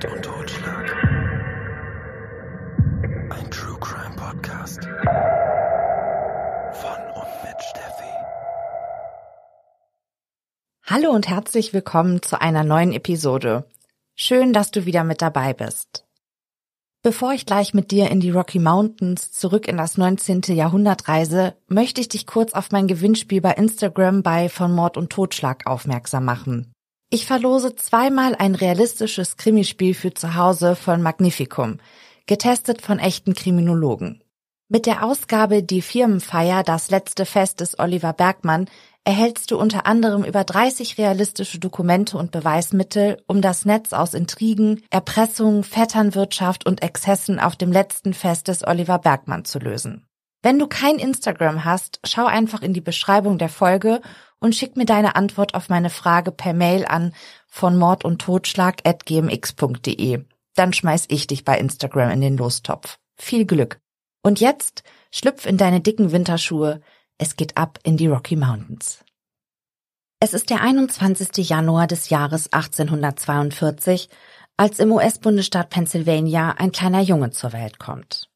Mord und Totschlag. Ein True Crime Podcast. Von und mit Steffi. Hallo und herzlich willkommen zu einer neuen Episode. Schön, dass du wieder mit dabei bist. Bevor ich gleich mit dir in die Rocky Mountains zurück in das 19. Jahrhundert reise, möchte ich dich kurz auf mein Gewinnspiel bei Instagram bei von Mord und Totschlag aufmerksam machen. Ich verlose zweimal ein realistisches Krimispiel für zu Hause von Magnificum, getestet von echten Kriminologen. Mit der Ausgabe Die Firmenfeier, das letzte Fest des Oliver Bergmann, erhältst du unter anderem über 30 realistische Dokumente und Beweismittel, um das Netz aus Intrigen, Erpressung, Vetternwirtschaft und Exzessen auf dem letzten Fest des Oliver Bergmann zu lösen. Wenn du kein Instagram hast, schau einfach in die Beschreibung der Folge und schick mir deine Antwort auf meine Frage per Mail an von Mord und Totschlag at gmx.de. Dann schmeiß ich dich bei Instagram in den Lostopf. Viel Glück. Und jetzt schlüpf in deine dicken Winterschuhe, es geht ab in die Rocky Mountains. Es ist der 21. Januar des Jahres 1842, als im US-Bundesstaat Pennsylvania ein kleiner Junge zur Welt kommt.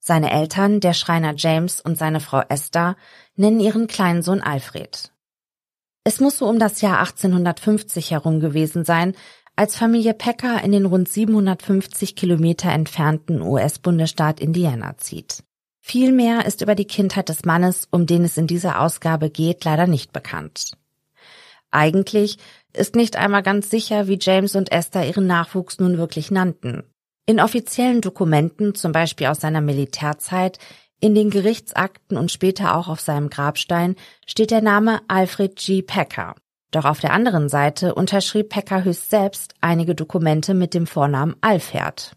Seine Eltern, der Schreiner James und seine Frau Esther, nennen ihren kleinen Sohn Alfred. Es muss so um das Jahr 1850 herum gewesen sein, als Familie Pecker in den rund 750 Kilometer entfernten US-Bundesstaat Indiana zieht. Viel mehr ist über die Kindheit des Mannes, um den es in dieser Ausgabe geht, leider nicht bekannt. Eigentlich ist nicht einmal ganz sicher, wie James und Esther ihren Nachwuchs nun wirklich nannten. In offiziellen Dokumenten, zum Beispiel aus seiner Militärzeit, in den Gerichtsakten und später auch auf seinem Grabstein steht der Name Alfred G. Packer. Doch auf der anderen Seite unterschrieb Packer höchst selbst einige Dokumente mit dem Vornamen Alfred.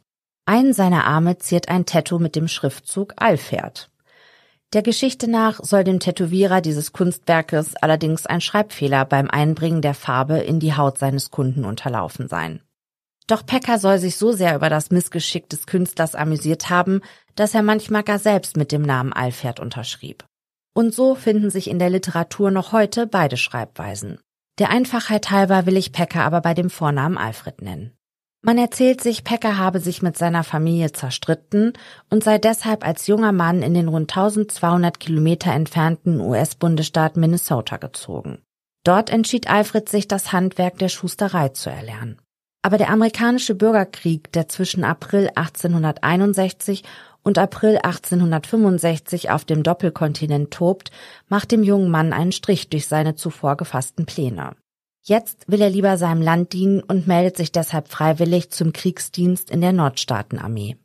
Einen seiner Arme ziert ein Tattoo mit dem Schriftzug Alferd. Der Geschichte nach soll dem Tätowierer dieses Kunstwerkes allerdings ein Schreibfehler beim Einbringen der Farbe in die Haut seines Kunden unterlaufen sein. Doch Pecker soll sich so sehr über das Missgeschick des Künstlers amüsiert haben, dass er manchmal gar selbst mit dem Namen Alferd unterschrieb. Und so finden sich in der Literatur noch heute beide Schreibweisen. Der Einfachheit halber will ich Pecker aber bei dem Vornamen Alfred nennen. Man erzählt sich, Pecker habe sich mit seiner Familie zerstritten und sei deshalb als junger Mann in den rund 1200 Kilometer entfernten US-Bundesstaat Minnesota gezogen. Dort entschied Alfred sich, das Handwerk der Schusterei zu erlernen. Aber der amerikanische Bürgerkrieg, der zwischen April 1861 und April 1865 auf dem Doppelkontinent tobt, macht dem jungen Mann einen Strich durch seine zuvor gefassten Pläne. Jetzt will er lieber seinem Land dienen und meldet sich deshalb freiwillig zum Kriegsdienst in der Nordstaatenarmee.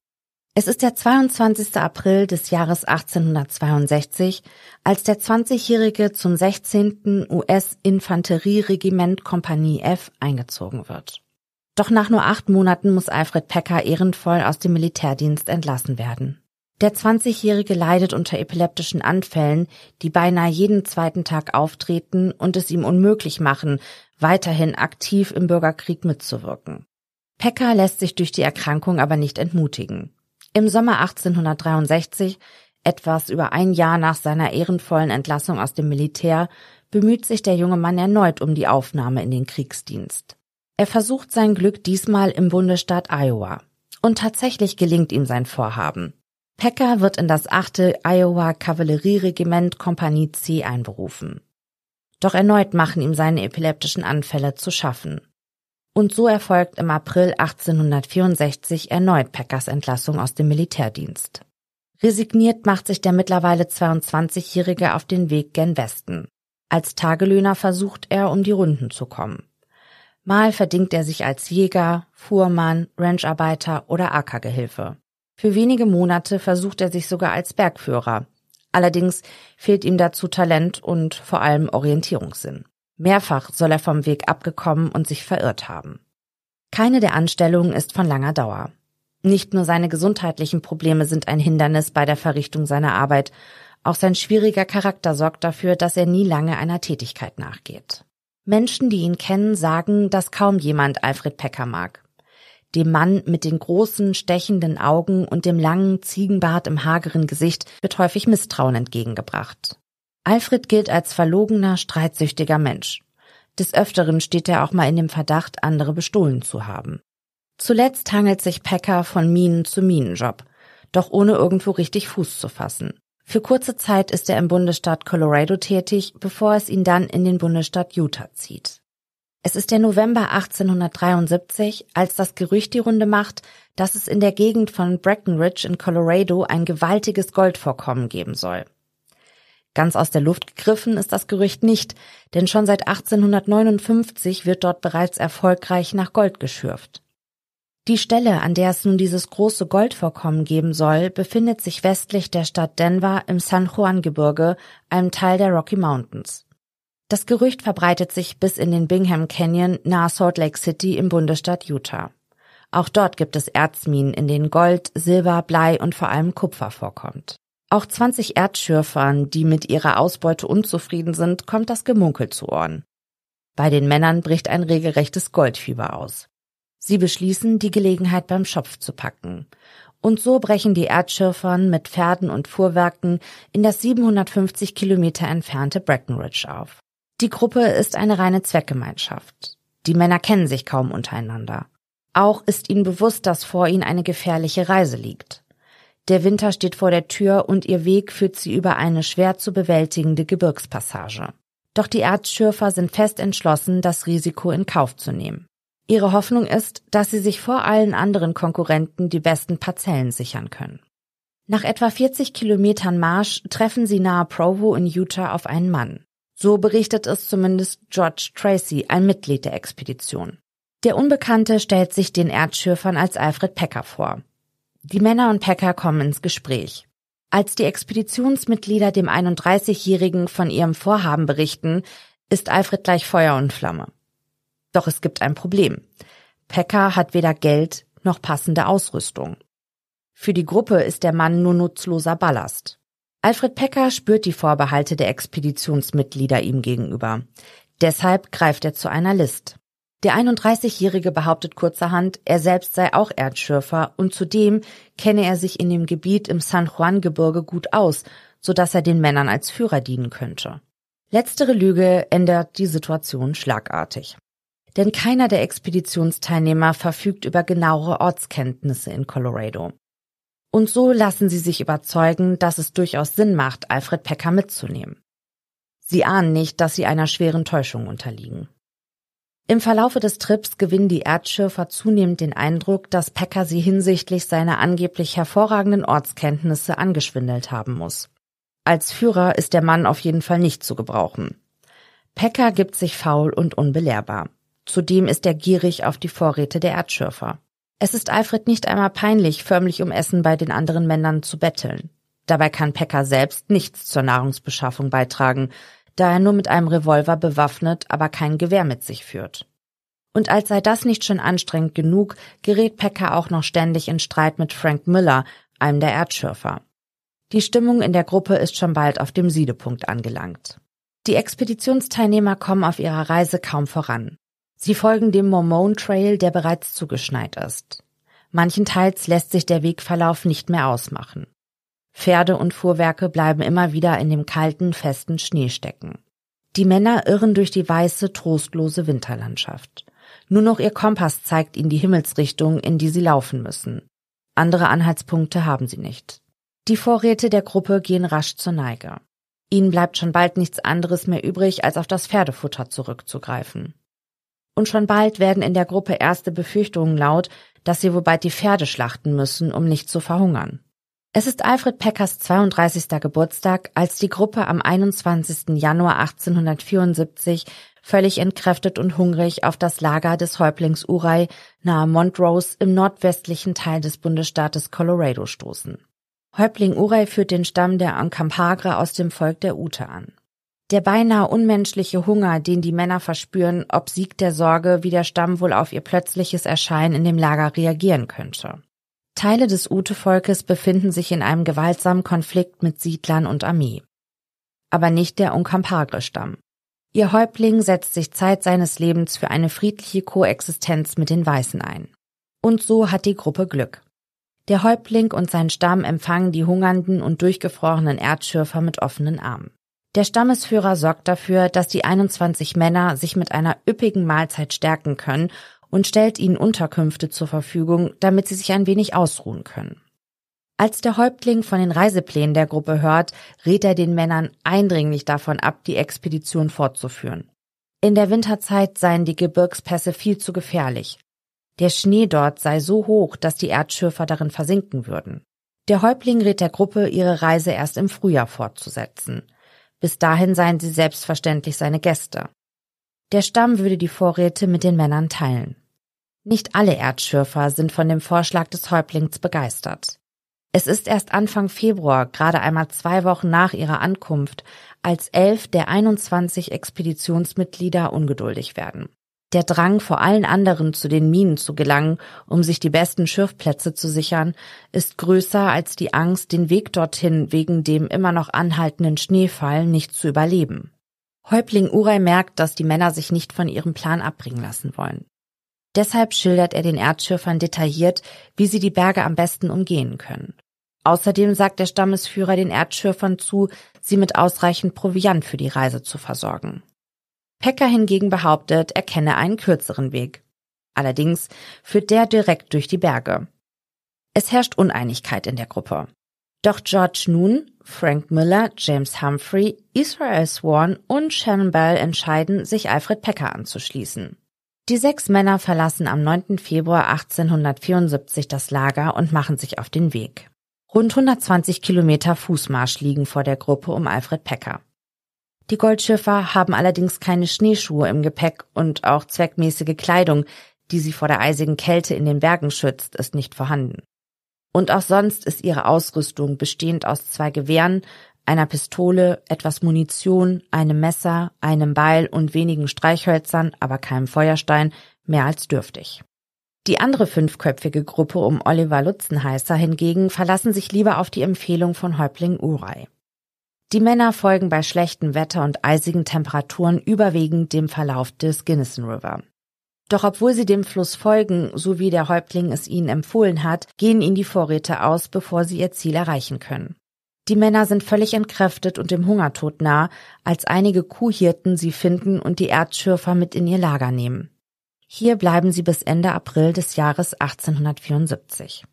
Es ist der 22. April des Jahres 1862, als der 20-Jährige zum 16. US-Infanterieregiment Kompanie F eingezogen wird. Doch nach nur acht Monaten muss Alfred Pecker ehrenvoll aus dem Militärdienst entlassen werden. Der 20-Jährige leidet unter epileptischen Anfällen, die beinahe jeden zweiten Tag auftreten und es ihm unmöglich machen, weiterhin aktiv im Bürgerkrieg mitzuwirken. Pecker lässt sich durch die Erkrankung aber nicht entmutigen. Im Sommer 1863, etwas über ein Jahr nach seiner ehrenvollen Entlassung aus dem Militär, bemüht sich der junge Mann erneut um die Aufnahme in den Kriegsdienst. Er versucht sein Glück diesmal im Bundesstaat Iowa. Und tatsächlich gelingt ihm sein Vorhaben. Pecker wird in das achte Iowa Kavallerieregiment Kompanie C einberufen. Doch erneut machen ihm seine epileptischen Anfälle zu schaffen. Und so erfolgt im April 1864 erneut Packers Entlassung aus dem Militärdienst. Resigniert macht sich der mittlerweile 22-Jährige auf den Weg gen Westen. Als Tagelöhner versucht er, um die Runden zu kommen. Mal verdingt er sich als Jäger, Fuhrmann, Rancharbeiter oder Ackergehilfe. Für wenige Monate versucht er sich sogar als Bergführer, Allerdings fehlt ihm dazu Talent und vor allem Orientierungssinn. Mehrfach soll er vom Weg abgekommen und sich verirrt haben. Keine der Anstellungen ist von langer Dauer. Nicht nur seine gesundheitlichen Probleme sind ein Hindernis bei der Verrichtung seiner Arbeit, auch sein schwieriger Charakter sorgt dafür, dass er nie lange einer Tätigkeit nachgeht. Menschen, die ihn kennen, sagen, dass kaum jemand Alfred Pecker mag. Dem Mann mit den großen, stechenden Augen und dem langen Ziegenbart im hageren Gesicht wird häufig Misstrauen entgegengebracht. Alfred gilt als verlogener, streitsüchtiger Mensch. Des Öfteren steht er auch mal in dem Verdacht, andere bestohlen zu haben. Zuletzt hangelt sich Packer von Minen zu Minenjob, doch ohne irgendwo richtig Fuß zu fassen. Für kurze Zeit ist er im Bundesstaat Colorado tätig, bevor es ihn dann in den Bundesstaat Utah zieht. Es ist der November 1873, als das Gerücht die Runde macht, dass es in der Gegend von Breckenridge in Colorado ein gewaltiges Goldvorkommen geben soll. Ganz aus der Luft gegriffen ist das Gerücht nicht, denn schon seit 1859 wird dort bereits erfolgreich nach Gold geschürft. Die Stelle, an der es nun dieses große Goldvorkommen geben soll, befindet sich westlich der Stadt Denver im San Juan Gebirge, einem Teil der Rocky Mountains. Das Gerücht verbreitet sich bis in den Bingham Canyon nahe Salt Lake City im Bundesstaat Utah. Auch dort gibt es Erzminen, in denen Gold, Silber, Blei und vor allem Kupfer vorkommt. Auch 20 Erdschürfern, die mit ihrer Ausbeute unzufrieden sind, kommt das Gemunkel zu Ohren. Bei den Männern bricht ein regelrechtes Goldfieber aus. Sie beschließen, die Gelegenheit beim Schopf zu packen. Und so brechen die Erdschürfern mit Pferden und Fuhrwerken in das 750 Kilometer entfernte Breckenridge auf. Die Gruppe ist eine reine Zweckgemeinschaft. Die Männer kennen sich kaum untereinander. Auch ist ihnen bewusst, dass vor ihnen eine gefährliche Reise liegt. Der Winter steht vor der Tür und ihr Weg führt sie über eine schwer zu bewältigende Gebirgspassage. Doch die Erzschürfer sind fest entschlossen, das Risiko in Kauf zu nehmen. Ihre Hoffnung ist, dass sie sich vor allen anderen Konkurrenten die besten Parzellen sichern können. Nach etwa 40 Kilometern Marsch treffen sie nahe Provo in Utah auf einen Mann. So berichtet es zumindest George Tracy, ein Mitglied der Expedition. Der Unbekannte stellt sich den Erdschürfern als Alfred Pecker vor. Die Männer und Pecker kommen ins Gespräch. Als die Expeditionsmitglieder dem 31-Jährigen von ihrem Vorhaben berichten, ist Alfred gleich Feuer und Flamme. Doch es gibt ein Problem. Pecker hat weder Geld noch passende Ausrüstung. Für die Gruppe ist der Mann nur nutzloser Ballast. Alfred Pecker spürt die Vorbehalte der Expeditionsmitglieder ihm gegenüber. Deshalb greift er zu einer List. Der 31-Jährige behauptet kurzerhand, er selbst sei auch Erdschürfer und zudem kenne er sich in dem Gebiet im San Juan Gebirge gut aus, so dass er den Männern als Führer dienen könnte. Letztere Lüge ändert die Situation schlagartig. Denn keiner der Expeditionsteilnehmer verfügt über genauere Ortskenntnisse in Colorado. Und so lassen sie sich überzeugen, dass es durchaus Sinn macht, Alfred Pecker mitzunehmen. Sie ahnen nicht, dass sie einer schweren Täuschung unterliegen. Im Verlaufe des Trips gewinnen die Erdschürfer zunehmend den Eindruck, dass Pecker sie hinsichtlich seiner angeblich hervorragenden Ortskenntnisse angeschwindelt haben muss. Als Führer ist der Mann auf jeden Fall nicht zu gebrauchen. Pecker gibt sich faul und unbelehrbar. Zudem ist er gierig auf die Vorräte der Erdschürfer. Es ist Alfred nicht einmal peinlich, förmlich um Essen bei den anderen Männern zu betteln. Dabei kann Pecker selbst nichts zur Nahrungsbeschaffung beitragen, da er nur mit einem Revolver bewaffnet, aber kein Gewehr mit sich führt. Und als sei das nicht schon anstrengend genug, gerät Pecker auch noch ständig in Streit mit Frank Miller, einem der Erdschürfer. Die Stimmung in der Gruppe ist schon bald auf dem Siedepunkt angelangt. Die Expeditionsteilnehmer kommen auf ihrer Reise kaum voran. Sie folgen dem Mormon Trail, der bereits zugeschneit ist. Manchenteils lässt sich der Wegverlauf nicht mehr ausmachen. Pferde und Fuhrwerke bleiben immer wieder in dem kalten, festen Schnee stecken. Die Männer irren durch die weiße, trostlose Winterlandschaft. Nur noch ihr Kompass zeigt ihnen die Himmelsrichtung, in die sie laufen müssen. Andere Anhaltspunkte haben sie nicht. Die Vorräte der Gruppe gehen rasch zur Neige. Ihnen bleibt schon bald nichts anderes mehr übrig, als auf das Pferdefutter zurückzugreifen. Und schon bald werden in der Gruppe erste Befürchtungen laut, dass sie wohl bald die Pferde schlachten müssen, um nicht zu verhungern. Es ist Alfred Peckers 32. Geburtstag, als die Gruppe am 21. Januar 1874 völlig entkräftet und hungrig auf das Lager des Häuptlings Uray nahe Montrose im nordwestlichen Teil des Bundesstaates Colorado stoßen. Häuptling Uray führt den Stamm der Ankampagre aus dem Volk der Ute an. Der beinahe unmenschliche Hunger, den die Männer verspüren, obsiegt der Sorge, wie der Stamm wohl auf ihr plötzliches Erscheinen in dem Lager reagieren könnte. Teile des Ute-Volkes befinden sich in einem gewaltsamen Konflikt mit Siedlern und Armee. Aber nicht der Unkampagre-Stamm. Ihr Häuptling setzt sich Zeit seines Lebens für eine friedliche Koexistenz mit den Weißen ein. Und so hat die Gruppe Glück. Der Häuptling und sein Stamm empfangen die hungernden und durchgefrorenen Erdschürfer mit offenen Armen. Der Stammesführer sorgt dafür, dass die 21 Männer sich mit einer üppigen Mahlzeit stärken können und stellt ihnen Unterkünfte zur Verfügung, damit sie sich ein wenig ausruhen können. Als der Häuptling von den Reiseplänen der Gruppe hört, rät er den Männern eindringlich davon ab, die Expedition fortzuführen. In der Winterzeit seien die Gebirgspässe viel zu gefährlich. Der Schnee dort sei so hoch, dass die Erdschürfer darin versinken würden. Der Häuptling rät der Gruppe, ihre Reise erst im Frühjahr fortzusetzen. Bis dahin seien sie selbstverständlich seine Gäste. Der Stamm würde die Vorräte mit den Männern teilen. Nicht alle Erdschürfer sind von dem Vorschlag des Häuptlings begeistert. Es ist erst Anfang Februar, gerade einmal zwei Wochen nach ihrer Ankunft, als elf der 21 Expeditionsmitglieder ungeduldig werden. Der Drang, vor allen anderen zu den Minen zu gelangen, um sich die besten Schürfplätze zu sichern, ist größer als die Angst, den Weg dorthin wegen dem immer noch anhaltenden Schneefall nicht zu überleben. Häuptling Uray merkt, dass die Männer sich nicht von ihrem Plan abbringen lassen wollen. Deshalb schildert er den Erdschürfern detailliert, wie sie die Berge am besten umgehen können. Außerdem sagt der Stammesführer den Erdschürfern zu, sie mit ausreichend Proviant für die Reise zu versorgen. Pekka hingegen behauptet, er kenne einen kürzeren Weg. Allerdings führt der direkt durch die Berge. Es herrscht Uneinigkeit in der Gruppe. Doch George Noon, Frank Miller, James Humphrey, Israel Swan und Shannon Bell entscheiden, sich Alfred Pekka anzuschließen. Die sechs Männer verlassen am 9. Februar 1874 das Lager und machen sich auf den Weg. Rund 120 Kilometer Fußmarsch liegen vor der Gruppe um Alfred Pekka. Die Goldschiffer haben allerdings keine Schneeschuhe im Gepäck und auch zweckmäßige Kleidung, die sie vor der eisigen Kälte in den Bergen schützt, ist nicht vorhanden. Und auch sonst ist ihre Ausrüstung bestehend aus zwei Gewehren, einer Pistole, etwas Munition, einem Messer, einem Beil und wenigen Streichhölzern, aber keinem Feuerstein, mehr als dürftig. Die andere fünfköpfige Gruppe um Oliver Lutzenheißer hingegen verlassen sich lieber auf die Empfehlung von Häuptling Uray. Die Männer folgen bei schlechtem Wetter und eisigen Temperaturen überwiegend dem Verlauf des Gunnison River. Doch obwohl sie dem Fluss folgen, so wie der Häuptling es ihnen empfohlen hat, gehen ihnen die Vorräte aus, bevor sie ihr Ziel erreichen können. Die Männer sind völlig entkräftet und dem Hungertod nah, als einige Kuhhirten sie finden und die Erzschürfer mit in ihr Lager nehmen. Hier bleiben sie bis Ende April des Jahres 1874.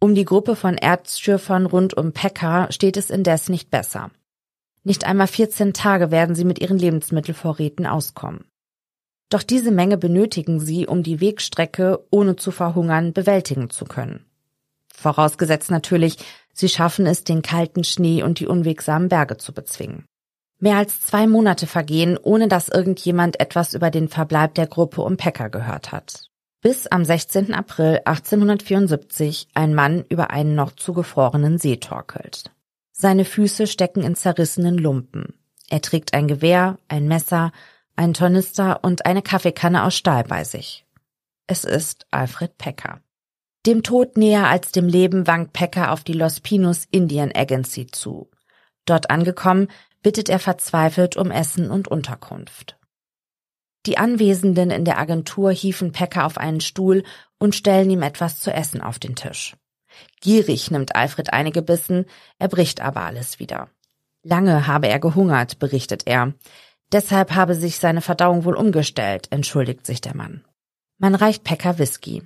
Um die Gruppe von Erzschürfern rund um Pekka steht es indes nicht besser. Nicht einmal 14 Tage werden sie mit ihren Lebensmittelvorräten auskommen. Doch diese Menge benötigen sie, um die Wegstrecke, ohne zu verhungern, bewältigen zu können. Vorausgesetzt natürlich, sie schaffen es, den kalten Schnee und die unwegsamen Berge zu bezwingen. Mehr als zwei Monate vergehen, ohne dass irgendjemand etwas über den Verbleib der Gruppe um Pekka gehört hat. Bis am 16. April 1874 ein Mann über einen noch zugefrorenen See torkelt. Seine Füße stecken in zerrissenen Lumpen. Er trägt ein Gewehr, ein Messer, einen Tornister und eine Kaffeekanne aus Stahl bei sich. Es ist Alfred Pecker. Dem Tod näher als dem Leben wankt Pecker auf die Los Pinos Indian Agency zu. Dort angekommen, bittet er verzweifelt um Essen und Unterkunft. Die Anwesenden in der Agentur hieven Pecker auf einen Stuhl und stellen ihm etwas zu essen auf den Tisch. Gierig nimmt Alfred einige Bissen, er bricht aber alles wieder. Lange habe er gehungert, berichtet er. Deshalb habe sich seine Verdauung wohl umgestellt, entschuldigt sich der Mann. Man reicht Pekka Whisky.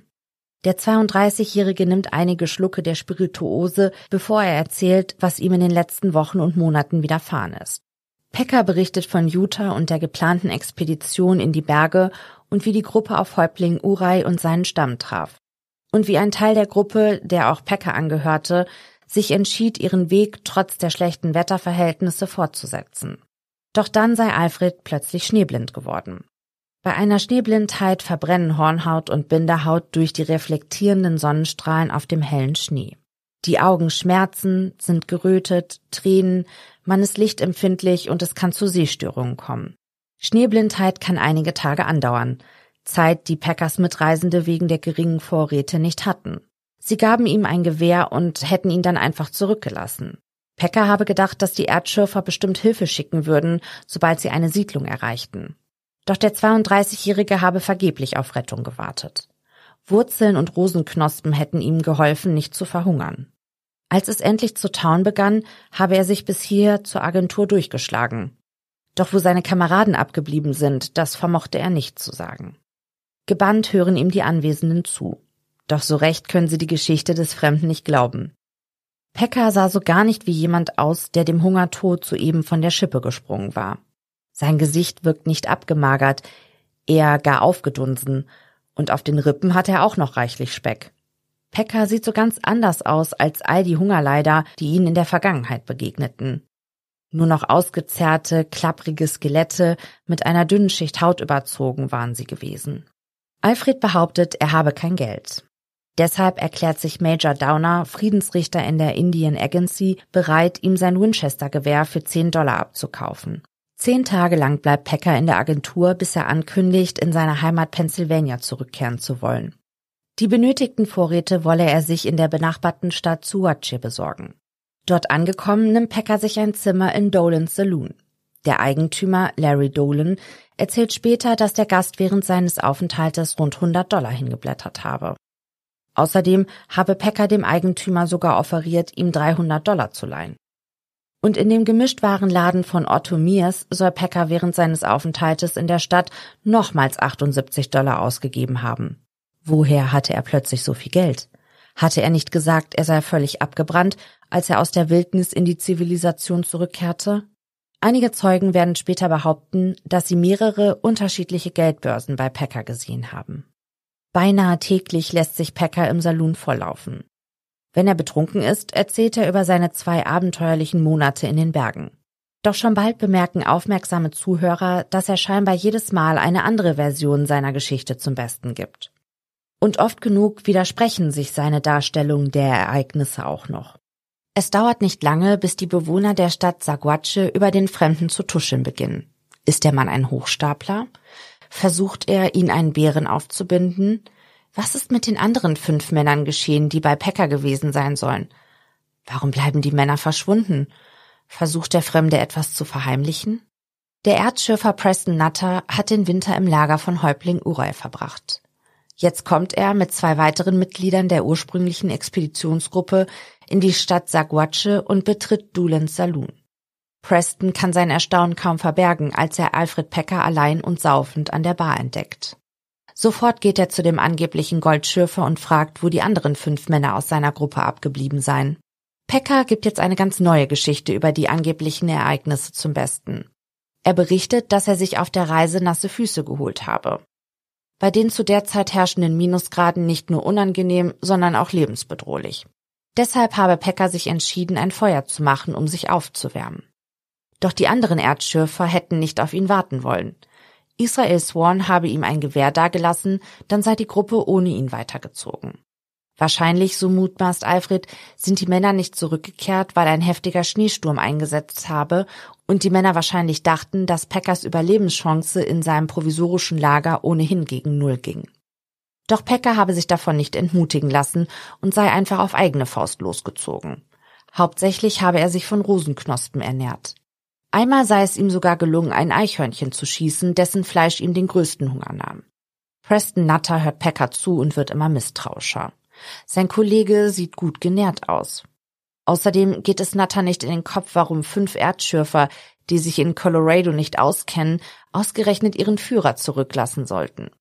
Der 32-Jährige nimmt einige Schlucke der Spirituose, bevor er erzählt, was ihm in den letzten Wochen und Monaten widerfahren ist. Pekka berichtet von Utah und der geplanten Expedition in die Berge und wie die Gruppe auf Häuptling Uray und seinen Stamm traf und wie ein Teil der Gruppe, der auch Pekka angehörte, sich entschied, ihren Weg trotz der schlechten Wetterverhältnisse fortzusetzen. Doch dann sei Alfred plötzlich schneeblind geworden. Bei einer Schneeblindheit verbrennen Hornhaut und Binderhaut durch die reflektierenden Sonnenstrahlen auf dem hellen Schnee. Die Augen schmerzen, sind gerötet, Tränen, man ist lichtempfindlich und es kann zu Sehstörungen kommen. Schneeblindheit kann einige Tage andauern, Zeit, die Packers Mitreisende wegen der geringen Vorräte nicht hatten. Sie gaben ihm ein Gewehr und hätten ihn dann einfach zurückgelassen. Packer habe gedacht, dass die Erdschürfer bestimmt Hilfe schicken würden, sobald sie eine Siedlung erreichten. Doch der 32-Jährige habe vergeblich auf Rettung gewartet. Wurzeln und Rosenknospen hätten ihm geholfen, nicht zu verhungern. Als es endlich zu tauen begann, habe er sich bis hier zur Agentur durchgeschlagen. Doch wo seine Kameraden abgeblieben sind, das vermochte er nicht zu sagen. Gebannt hören ihm die Anwesenden zu. Doch so recht können sie die Geschichte des Fremden nicht glauben. Pekka sah so gar nicht wie jemand aus, der dem Hungertod soeben von der Schippe gesprungen war. Sein Gesicht wirkt nicht abgemagert, eher gar aufgedunsen, und auf den Rippen hat er auch noch reichlich Speck. Pekka sieht so ganz anders aus als all die Hungerleider, die ihnen in der Vergangenheit begegneten. Nur noch ausgezerrte, klapprige Skelette mit einer dünnen Schicht Haut überzogen waren sie gewesen. Alfred behauptet, er habe kein Geld. Deshalb erklärt sich Major Downer, Friedensrichter in der Indian Agency, bereit, ihm sein Winchester-Gewehr für 10 Dollar abzukaufen. Zehn Tage lang bleibt Packer in der Agentur, bis er ankündigt, in seine Heimat Pennsylvania zurückkehren zu wollen. Die benötigten Vorräte wolle er sich in der benachbarten Stadt Suache besorgen. Dort angekommen nimmt Packer sich ein Zimmer in Dolan's Saloon. Der Eigentümer, Larry Dolan, erzählt später, dass der Gast während seines Aufenthaltes rund 100 Dollar hingeblättert habe. Außerdem habe Packer dem Eigentümer sogar offeriert, ihm 300 Dollar zu leihen. Und in dem Gemischtwarenladen von Otto Mears soll Packer während seines Aufenthaltes in der Stadt nochmals 78 Dollar ausgegeben haben. Woher hatte er plötzlich so viel Geld? Hatte er nicht gesagt, er sei völlig abgebrannt, als er aus der Wildnis in die Zivilisation zurückkehrte? Einige Zeugen werden später behaupten, dass sie mehrere unterschiedliche Geldbörsen bei Packer gesehen haben. Beinahe täglich lässt sich Packer im Saloon volllaufen. Wenn er betrunken ist, erzählt er über seine zwei abenteuerlichen Monate in den Bergen. Doch schon bald bemerken aufmerksame Zuhörer, dass er scheinbar jedes Mal eine andere Version seiner Geschichte zum Besten gibt. Und oft genug widersprechen sich seine Darstellungen der Ereignisse auch noch. Es dauert nicht lange, bis die Bewohner der Stadt Saguache über den Fremden zu tuscheln beginnen. Ist der Mann ein Hochstapler? Versucht er, ihn einen Bären aufzubinden? Was ist mit den anderen fünf Männern geschehen, die bei Packer gewesen sein sollen? Warum bleiben die Männer verschwunden? Versucht der Fremde etwas zu verheimlichen? Der Erdschürfer Preston Nutter hat den Winter im Lager von Häuptling Uray verbracht. Jetzt kommt er mit zwei weiteren Mitgliedern der ursprünglichen Expeditionsgruppe in die Stadt Saguache und betritt Dulans Saloon. Preston kann sein Erstaunen kaum verbergen, als er Alfred Packer allein und saufend an der Bar entdeckt. Sofort geht er zu dem angeblichen Goldschürfer und fragt, wo die anderen fünf Männer aus seiner Gruppe abgeblieben seien. Pecker gibt jetzt eine ganz neue Geschichte über die angeblichen Ereignisse zum Besten. Er berichtet, dass er sich auf der Reise nasse Füße geholt habe. Bei den zu der Zeit herrschenden Minusgraden nicht nur unangenehm, sondern auch lebensbedrohlich. Deshalb habe Pecker sich entschieden, ein Feuer zu machen, um sich aufzuwärmen. Doch die anderen Erdschürfer hätten nicht auf ihn warten wollen. Israel Swan habe ihm ein Gewehr dagelassen, dann sei die Gruppe ohne ihn weitergezogen. Wahrscheinlich, so mutmaßt Alfred, sind die Männer nicht zurückgekehrt, weil ein heftiger Schneesturm eingesetzt habe und die Männer wahrscheinlich dachten, dass Packers Überlebenschance in seinem provisorischen Lager ohnehin gegen Null ging. Doch Packer habe sich davon nicht entmutigen lassen und sei einfach auf eigene Faust losgezogen. Hauptsächlich habe er sich von Rosenknospen ernährt. Einmal sei es ihm sogar gelungen, ein Eichhörnchen zu schießen, dessen Fleisch ihm den größten Hunger nahm. Preston Nutter hört Packer zu und wird immer misstrauischer. Sein Kollege sieht gut genährt aus. Außerdem geht es Nutter nicht in den Kopf, warum fünf Erdschürfer, die sich in Colorado nicht auskennen, ausgerechnet ihren Führer zurücklassen sollten.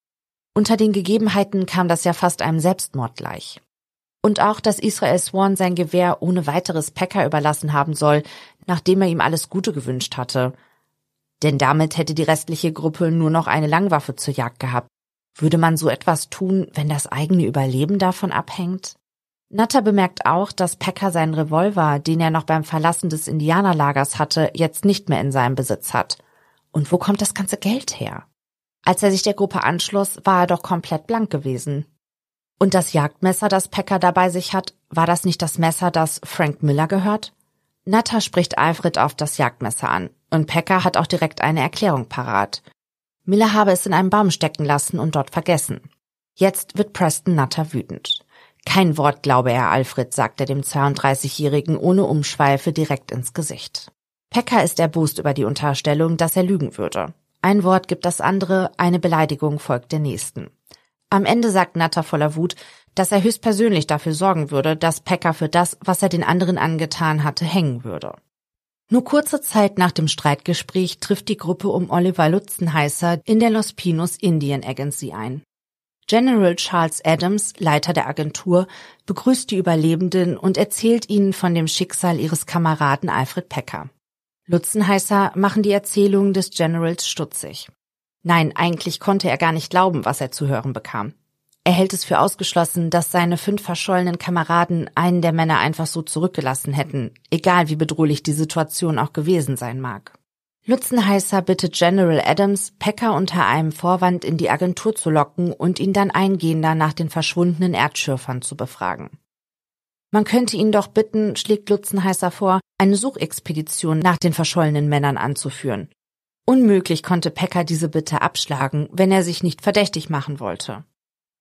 Unter den Gegebenheiten kam das ja fast einem Selbstmord gleich. Und auch, dass Israel Swan sein Gewehr ohne weiteres Packer überlassen haben soll, nachdem er ihm alles Gute gewünscht hatte. Denn damit hätte die restliche Gruppe nur noch eine Langwaffe zur Jagd gehabt. Würde man so etwas tun, wenn das eigene Überleben davon abhängt? Natter bemerkt auch, dass Packer seinen Revolver, den er noch beim Verlassen des Indianerlagers hatte, jetzt nicht mehr in seinem Besitz hat. Und wo kommt das ganze Geld her? Als er sich der Gruppe anschloss, war er doch komplett blank gewesen. Und das Jagdmesser, das Packer dabei sich hat, war das nicht das Messer, das Frank Miller gehört? Natter spricht Alfred auf das Jagdmesser an und Packer hat auch direkt eine Erklärung parat. Miller habe es in einem Baum stecken lassen und dort vergessen. Jetzt wird Preston Natter wütend. Kein Wort glaube er Alfred, sagt er dem 32-Jährigen ohne Umschweife direkt ins Gesicht. Packer ist erbost über die Unterstellung, dass er lügen würde. Ein Wort gibt das andere, eine Beleidigung folgt der nächsten. Am Ende sagt Natter voller Wut, dass er höchstpersönlich dafür sorgen würde, dass Packer für das, was er den anderen angetan hatte, hängen würde. Nur kurze Zeit nach dem Streitgespräch trifft die Gruppe um Oliver Lutzenheißer in der Los Pinos Indian Agency ein. General Charles Adams, Leiter der Agentur, begrüßt die Überlebenden und erzählt ihnen von dem Schicksal ihres Kameraden Alfred Pecker. Lutzenheißer machen die Erzählungen des Generals stutzig. Nein, eigentlich konnte er gar nicht glauben, was er zu hören bekam. Er hält es für ausgeschlossen, dass seine fünf verschollenen Kameraden einen der Männer einfach so zurückgelassen hätten, egal wie bedrohlich die Situation auch gewesen sein mag. Lutzenheißer bittet General Adams, Pecker unter einem Vorwand in die Agentur zu locken und ihn dann eingehender nach den verschwundenen Erdschürfern zu befragen. Man könnte ihn doch bitten, schlägt Lutzenheißer vor, eine Suchexpedition nach den verschollenen Männern anzuführen. Unmöglich konnte Pecker diese Bitte abschlagen, wenn er sich nicht verdächtig machen wollte.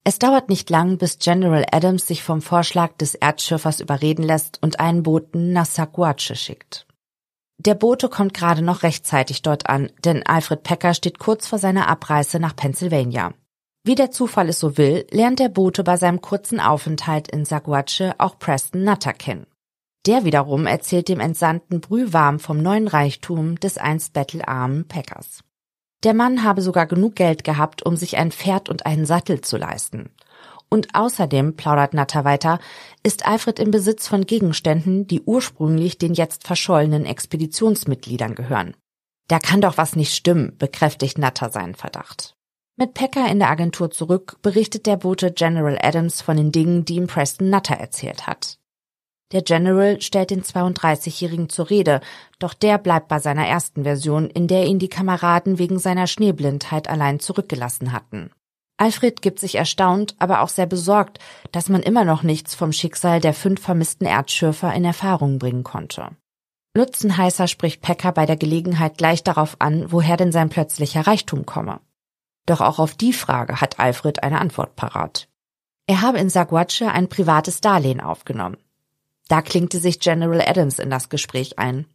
Es dauert nicht lang, bis General Adams sich vom Vorschlag des Erdschürfers überreden lässt und einen Boten nach Saguache schickt. Der Bote kommt gerade noch rechtzeitig dort an, denn Alfred Pecker steht kurz vor seiner Abreise nach Pennsylvania. Wie der Zufall es so will, lernt der Bote bei seinem kurzen Aufenthalt in Saguache auch Preston Nutter kennen. Der wiederum erzählt dem Entsandten brühwarm vom neuen Reichtum des einst bettelarmen Packers. Der Mann habe sogar genug Geld gehabt, um sich ein Pferd und einen Sattel zu leisten. Und außerdem, plaudert Natter weiter, ist Alfred im Besitz von Gegenständen, die ursprünglich den jetzt verschollenen Expeditionsmitgliedern gehören. Da kann doch was nicht stimmen, bekräftigt Natter seinen Verdacht. Mit Pecker in der Agentur zurück berichtet der Bote General Adams von den Dingen, die ihm Preston Nutter erzählt hat. Der General stellt den 32-Jährigen zur Rede, doch der bleibt bei seiner ersten Version, in der ihn die Kameraden wegen seiner Schneeblindheit allein zurückgelassen hatten. Alfred gibt sich erstaunt, aber auch sehr besorgt, dass man immer noch nichts vom Schicksal der fünf vermissten Erdschürfer in Erfahrung bringen konnte. Lutzenheißer spricht Pecker bei der Gelegenheit gleich darauf an, woher denn sein plötzlicher Reichtum komme. Doch auch auf die Frage hat Alfred eine Antwort parat. Er habe in Saguache ein privates Darlehen aufgenommen. Da klinkte sich General Adams in das Gespräch ein.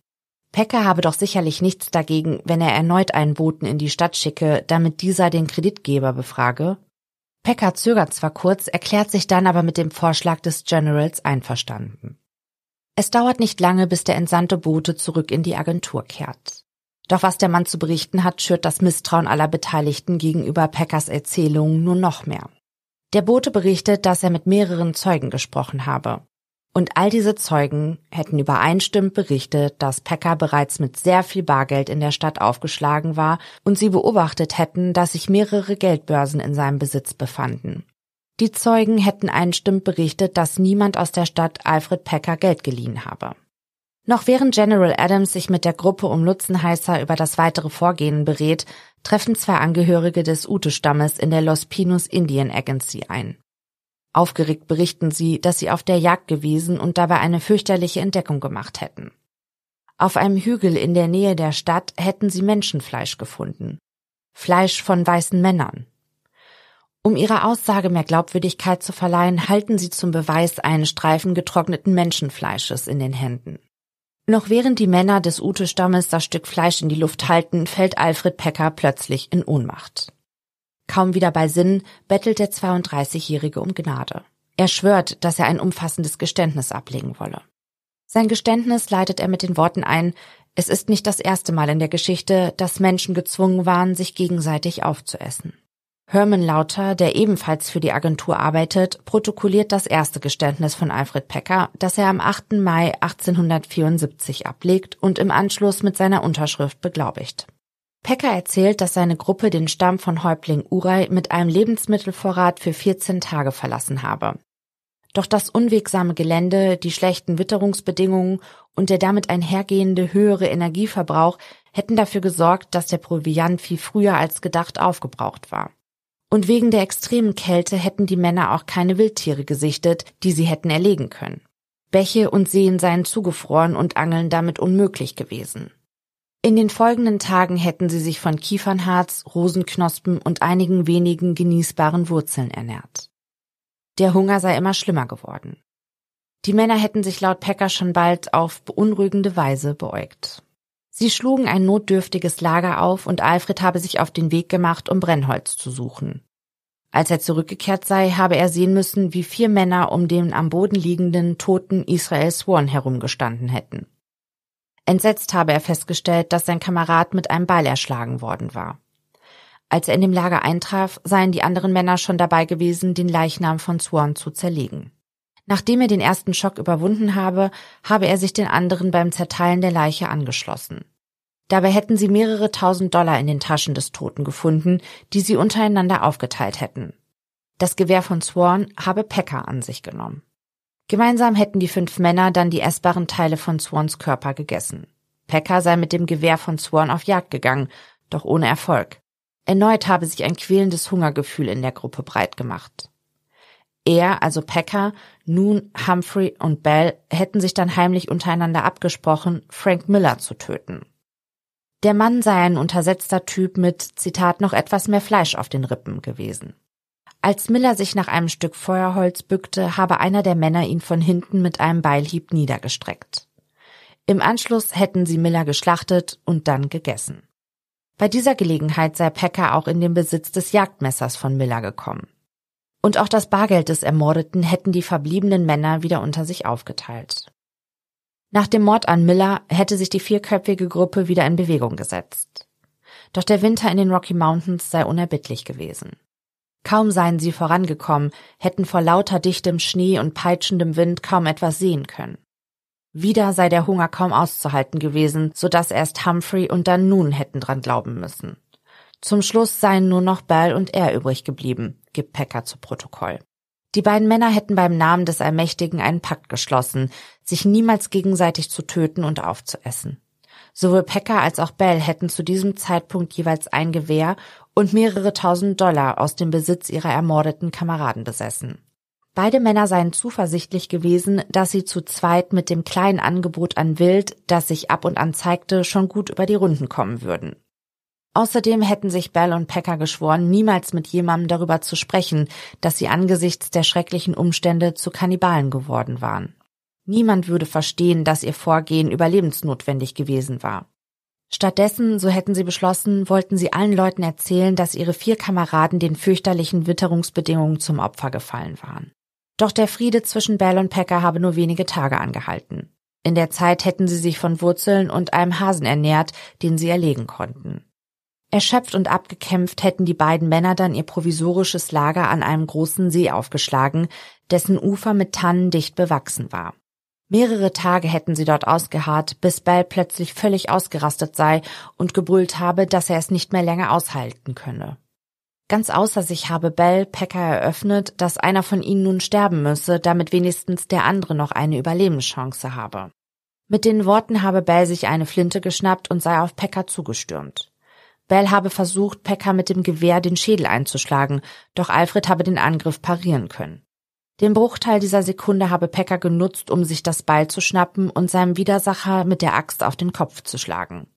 Pecker habe doch sicherlich nichts dagegen, wenn er erneut einen Boten in die Stadt schicke, damit dieser den Kreditgeber befrage. Pecker zögert zwar kurz, erklärt sich dann aber mit dem Vorschlag des Generals einverstanden. Es dauert nicht lange, bis der entsandte Bote zurück in die Agentur kehrt. Doch was der Mann zu berichten hat, schürt das Misstrauen aller Beteiligten gegenüber Peckers Erzählungen nur noch mehr. Der Bote berichtet, dass er mit mehreren Zeugen gesprochen habe. Und all diese Zeugen hätten übereinstimmend berichtet, dass Pecker bereits mit sehr viel Bargeld in der Stadt aufgeschlagen war und sie beobachtet hätten, dass sich mehrere Geldbörsen in seinem Besitz befanden. Die Zeugen hätten einstimmend berichtet, dass niemand aus der Stadt Alfred Pecker Geld geliehen habe. Noch während General Adams sich mit der Gruppe um Lutzenheißer über das weitere Vorgehen berät, treffen zwei Angehörige des Ute-Stammes in der Los Pinos Indian Agency ein. Aufgeregt berichten sie, dass sie auf der Jagd gewesen und dabei eine fürchterliche Entdeckung gemacht hätten. Auf einem Hügel in der Nähe der Stadt hätten sie Menschenfleisch gefunden. Fleisch von weißen Männern. Um ihrer Aussage mehr Glaubwürdigkeit zu verleihen, halten sie zum Beweis einen Streifen getrockneten Menschenfleisches in den Händen. Noch während die Männer des Ute-Stammes das Stück Fleisch in die Luft halten, fällt Alfred Pecker plötzlich in Ohnmacht. Kaum wieder bei Sinn bettelt der 32-Jährige um Gnade. Er schwört, dass er ein umfassendes Geständnis ablegen wolle. Sein Geständnis leitet er mit den Worten ein, es ist nicht das erste Mal in der Geschichte, dass Menschen gezwungen waren, sich gegenseitig aufzuessen. Herman Lauter, der ebenfalls für die Agentur arbeitet, protokolliert das erste Geständnis von Alfred Pecker, das er am 8. Mai 1874 ablegt und im Anschluss mit seiner Unterschrift beglaubigt. Pecker erzählt, dass seine Gruppe den Stamm von Häuptling Uray mit einem Lebensmittelvorrat für 14 Tage verlassen habe. Doch das unwegsame Gelände, die schlechten Witterungsbedingungen und der damit einhergehende höhere Energieverbrauch hätten dafür gesorgt, dass der Proviant viel früher als gedacht aufgebraucht war. Und wegen der extremen Kälte hätten die Männer auch keine Wildtiere gesichtet, die sie hätten erlegen können. Bäche und Seen seien zugefroren und Angeln damit unmöglich gewesen. In den folgenden Tagen hätten sie sich von Kiefernharz, Rosenknospen und einigen wenigen genießbaren Wurzeln ernährt. Der Hunger sei immer schlimmer geworden. Die Männer hätten sich laut Pecker schon bald auf beunruhigende Weise beäugt. Sie schlugen ein notdürftiges Lager auf und Alfred habe sich auf den Weg gemacht, um Brennholz zu suchen. Als er zurückgekehrt sei, habe er sehen müssen, wie vier Männer um den am Boden liegenden toten Israel Swan herumgestanden hätten. Entsetzt habe er festgestellt, dass sein Kamerad mit einem Beil erschlagen worden war. Als er in dem Lager eintraf, seien die anderen Männer schon dabei gewesen, den Leichnam von Swan zu zerlegen. Nachdem er den ersten Schock überwunden habe, habe er sich den anderen beim Zerteilen der Leiche angeschlossen. Dabei hätten sie mehrere tausend Dollar in den Taschen des Toten gefunden, die sie untereinander aufgeteilt hätten. Das Gewehr von Swan habe Packer an sich genommen. Gemeinsam hätten die fünf Männer dann die essbaren Teile von Swans Körper gegessen. Packer sei mit dem Gewehr von Swan auf Jagd gegangen, doch ohne Erfolg. Erneut habe sich ein quälendes Hungergefühl in der Gruppe breit gemacht. Er, also Packer, nun Humphrey und Bell hätten sich dann heimlich untereinander abgesprochen, Frank Miller zu töten. Der Mann sei ein untersetzter Typ mit, Zitat, noch etwas mehr Fleisch auf den Rippen gewesen. Als Miller sich nach einem Stück Feuerholz bückte, habe einer der Männer ihn von hinten mit einem Beilhieb niedergestreckt. Im Anschluss hätten sie Miller geschlachtet und dann gegessen. Bei dieser Gelegenheit sei Packer auch in den Besitz des Jagdmessers von Miller gekommen. Und auch das Bargeld des Ermordeten hätten die verbliebenen Männer wieder unter sich aufgeteilt. Nach dem Mord an Miller hätte sich die vierköpfige Gruppe wieder in Bewegung gesetzt. Doch der Winter in den Rocky Mountains sei unerbittlich gewesen. Kaum seien sie vorangekommen, hätten vor lauter dichtem Schnee und peitschendem Wind kaum etwas sehen können. Wieder sei der Hunger kaum auszuhalten gewesen, so dass erst Humphrey und dann nun hätten dran glauben müssen. Zum Schluss seien nur noch Bell und er übrig geblieben, gibt Packer zu Protokoll. Die beiden Männer hätten beim Namen des Allmächtigen einen Pakt geschlossen, sich niemals gegenseitig zu töten und aufzuessen. Sowohl Packer als auch Bell hätten zu diesem Zeitpunkt jeweils ein Gewehr und mehrere tausend Dollar aus dem Besitz ihrer ermordeten Kameraden besessen. Beide Männer seien zuversichtlich gewesen, dass sie zu zweit mit dem kleinen Angebot an Wild, das sich ab und an zeigte, schon gut über die Runden kommen würden. Außerdem hätten sich Bell und Packer geschworen, niemals mit jemandem darüber zu sprechen, dass sie angesichts der schrecklichen Umstände zu Kannibalen geworden waren. Niemand würde verstehen, dass ihr Vorgehen überlebensnotwendig gewesen war. Stattdessen, so hätten sie beschlossen, wollten sie allen Leuten erzählen, dass ihre vier Kameraden den fürchterlichen Witterungsbedingungen zum Opfer gefallen waren. Doch der Friede zwischen Bell und Packer habe nur wenige Tage angehalten. In der Zeit hätten sie sich von Wurzeln und einem Hasen ernährt, den sie erlegen konnten. Erschöpft und abgekämpft hätten die beiden Männer dann ihr provisorisches Lager an einem großen See aufgeschlagen, dessen Ufer mit Tannen dicht bewachsen war. Mehrere Tage hätten sie dort ausgeharrt, bis Bell plötzlich völlig ausgerastet sei und gebrüllt habe, dass er es nicht mehr länger aushalten könne. Ganz außer sich habe Bell Packer eröffnet, dass einer von ihnen nun sterben müsse, damit wenigstens der andere noch eine Überlebenschance habe. Mit den Worten habe Bell sich eine Flinte geschnappt und sei auf Packer zugestürmt. Bell habe versucht, Packer mit dem Gewehr den Schädel einzuschlagen, doch Alfred habe den Angriff parieren können. Den Bruchteil dieser Sekunde habe Packer genutzt, um sich das Beil zu schnappen und seinem Widersacher mit der Axt auf den Kopf zu schlagen.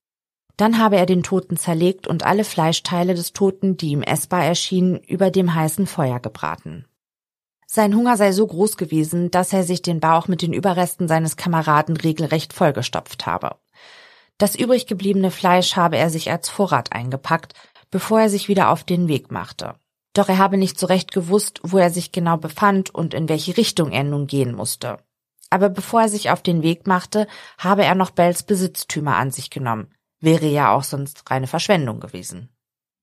Dann habe er den Toten zerlegt und alle Fleischteile des Toten, die ihm essbar erschienen, über dem heißen Feuer gebraten. Sein Hunger sei so groß gewesen, dass er sich den Bauch mit den Überresten seines Kameraden regelrecht vollgestopft habe. Das übrig gebliebene Fleisch habe er sich als Vorrat eingepackt, bevor er sich wieder auf den Weg machte. Doch er habe nicht so recht gewusst, wo er sich genau befand und in welche Richtung er nun gehen musste. Aber bevor er sich auf den Weg machte, habe er noch Bells Besitztümer an sich genommen. Wäre ja auch sonst reine Verschwendung gewesen.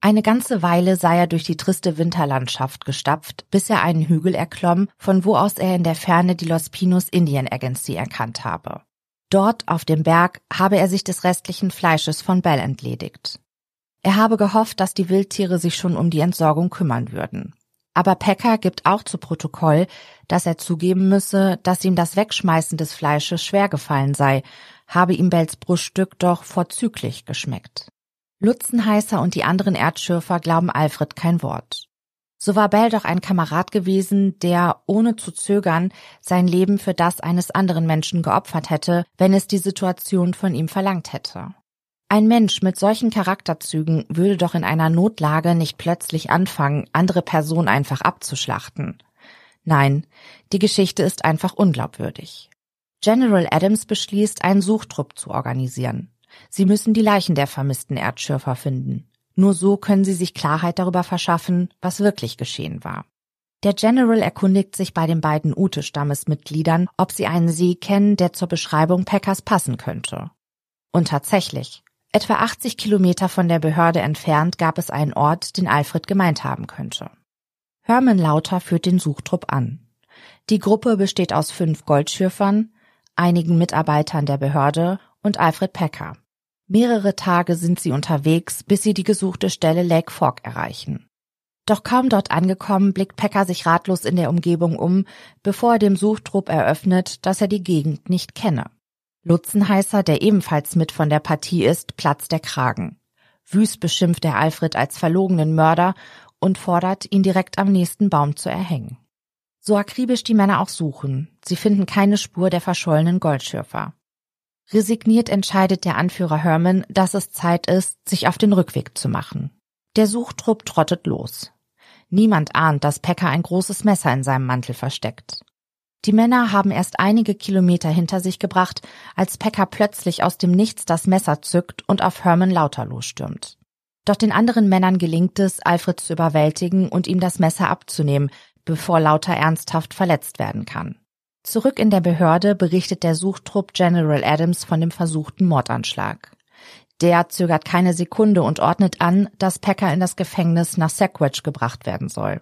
Eine ganze Weile sei er durch die triste Winterlandschaft gestapft, bis er einen Hügel erklomm, von wo aus er in der Ferne die Los Pinos Indian Agency erkannt habe. Dort auf dem Berg habe er sich des restlichen Fleisches von Bell entledigt. Er habe gehofft, dass die Wildtiere sich schon um die Entsorgung kümmern würden. Aber Packer gibt auch zu Protokoll, dass er zugeben müsse, dass ihm das Wegschmeißen des Fleisches schwer gefallen sei, habe ihm Bells Bruststück doch vorzüglich geschmeckt. Lutzenheißer und die anderen Erdschürfer glauben Alfred kein Wort. So war Bell doch ein Kamerad gewesen, der, ohne zu zögern, sein Leben für das eines anderen Menschen geopfert hätte, wenn es die Situation von ihm verlangt hätte. Ein Mensch mit solchen Charakterzügen würde doch in einer Notlage nicht plötzlich anfangen, andere Personen einfach abzuschlachten. Nein, die Geschichte ist einfach unglaubwürdig. General Adams beschließt, einen Suchtrupp zu organisieren. Sie müssen die Leichen der vermissten Erdschürfer finden. Nur so können sie sich Klarheit darüber verschaffen, was wirklich geschehen war. Der General erkundigt sich bei den beiden Ute-Stammesmitgliedern, ob sie einen See kennen, der zur Beschreibung Packers passen könnte. Und tatsächlich, Etwa 80 Kilometer von der Behörde entfernt gab es einen Ort, den Alfred gemeint haben könnte. Herman Lauter führt den Suchtrupp an. Die Gruppe besteht aus fünf Goldschürfern, einigen Mitarbeitern der Behörde und Alfred Pecker. Mehrere Tage sind sie unterwegs, bis sie die gesuchte Stelle Lake Fork erreichen. Doch kaum dort angekommen, blickt Pecker sich ratlos in der Umgebung um, bevor er dem Suchtrupp eröffnet, dass er die Gegend nicht kenne. Lutzenheißer, der ebenfalls mit von der Partie ist, platzt der Kragen. Wüst beschimpft er Alfred als verlogenen Mörder und fordert, ihn direkt am nächsten Baum zu erhängen. So akribisch die Männer auch suchen, sie finden keine Spur der verschollenen Goldschürfer. Resigniert entscheidet der Anführer Herman, dass es Zeit ist, sich auf den Rückweg zu machen. Der Suchtrupp trottet los. Niemand ahnt, dass Pecker ein großes Messer in seinem Mantel versteckt. Die Männer haben erst einige Kilometer hinter sich gebracht, als Pecker plötzlich aus dem Nichts das Messer zückt und auf Herman lauter losstürmt. Doch den anderen Männern gelingt es, Alfred zu überwältigen und ihm das Messer abzunehmen, bevor Lauter ernsthaft verletzt werden kann. Zurück in der Behörde berichtet der Suchtrupp General Adams von dem versuchten Mordanschlag. Der zögert keine Sekunde und ordnet an, dass Packer in das Gefängnis nach Sackwedge gebracht werden soll.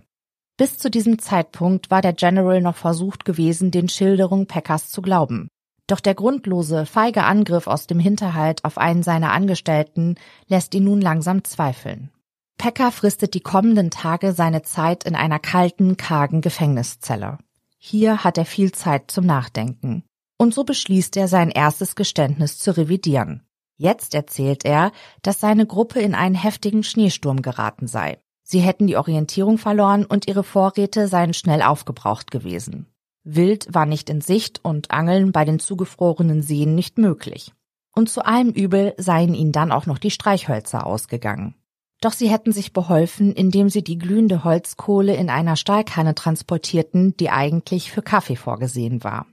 Bis zu diesem Zeitpunkt war der General noch versucht gewesen, den Schilderungen Packers zu glauben. Doch der grundlose, feige Angriff aus dem Hinterhalt auf einen seiner Angestellten lässt ihn nun langsam zweifeln. Packer fristet die kommenden Tage seine Zeit in einer kalten, kargen Gefängniszelle. Hier hat er viel Zeit zum Nachdenken. Und so beschließt er, sein erstes Geständnis zu revidieren. Jetzt erzählt er, dass seine Gruppe in einen heftigen Schneesturm geraten sei. Sie hätten die Orientierung verloren und ihre Vorräte seien schnell aufgebraucht gewesen. Wild war nicht in Sicht und Angeln bei den zugefrorenen Seen nicht möglich. Und zu allem Übel seien ihnen dann auch noch die Streichhölzer ausgegangen. Doch sie hätten sich beholfen, indem sie die glühende Holzkohle in einer Stahlkanne transportierten, die eigentlich für Kaffee vorgesehen war.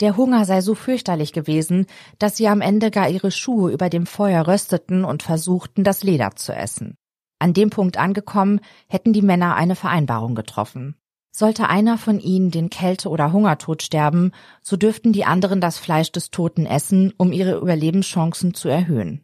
Der Hunger sei so fürchterlich gewesen, dass sie am Ende gar ihre Schuhe über dem Feuer rösteten und versuchten, das Leder zu essen. An dem Punkt angekommen, hätten die Männer eine Vereinbarung getroffen. Sollte einer von ihnen den Kälte- oder Hungertod sterben, so dürften die anderen das Fleisch des Toten essen, um ihre Überlebenschancen zu erhöhen.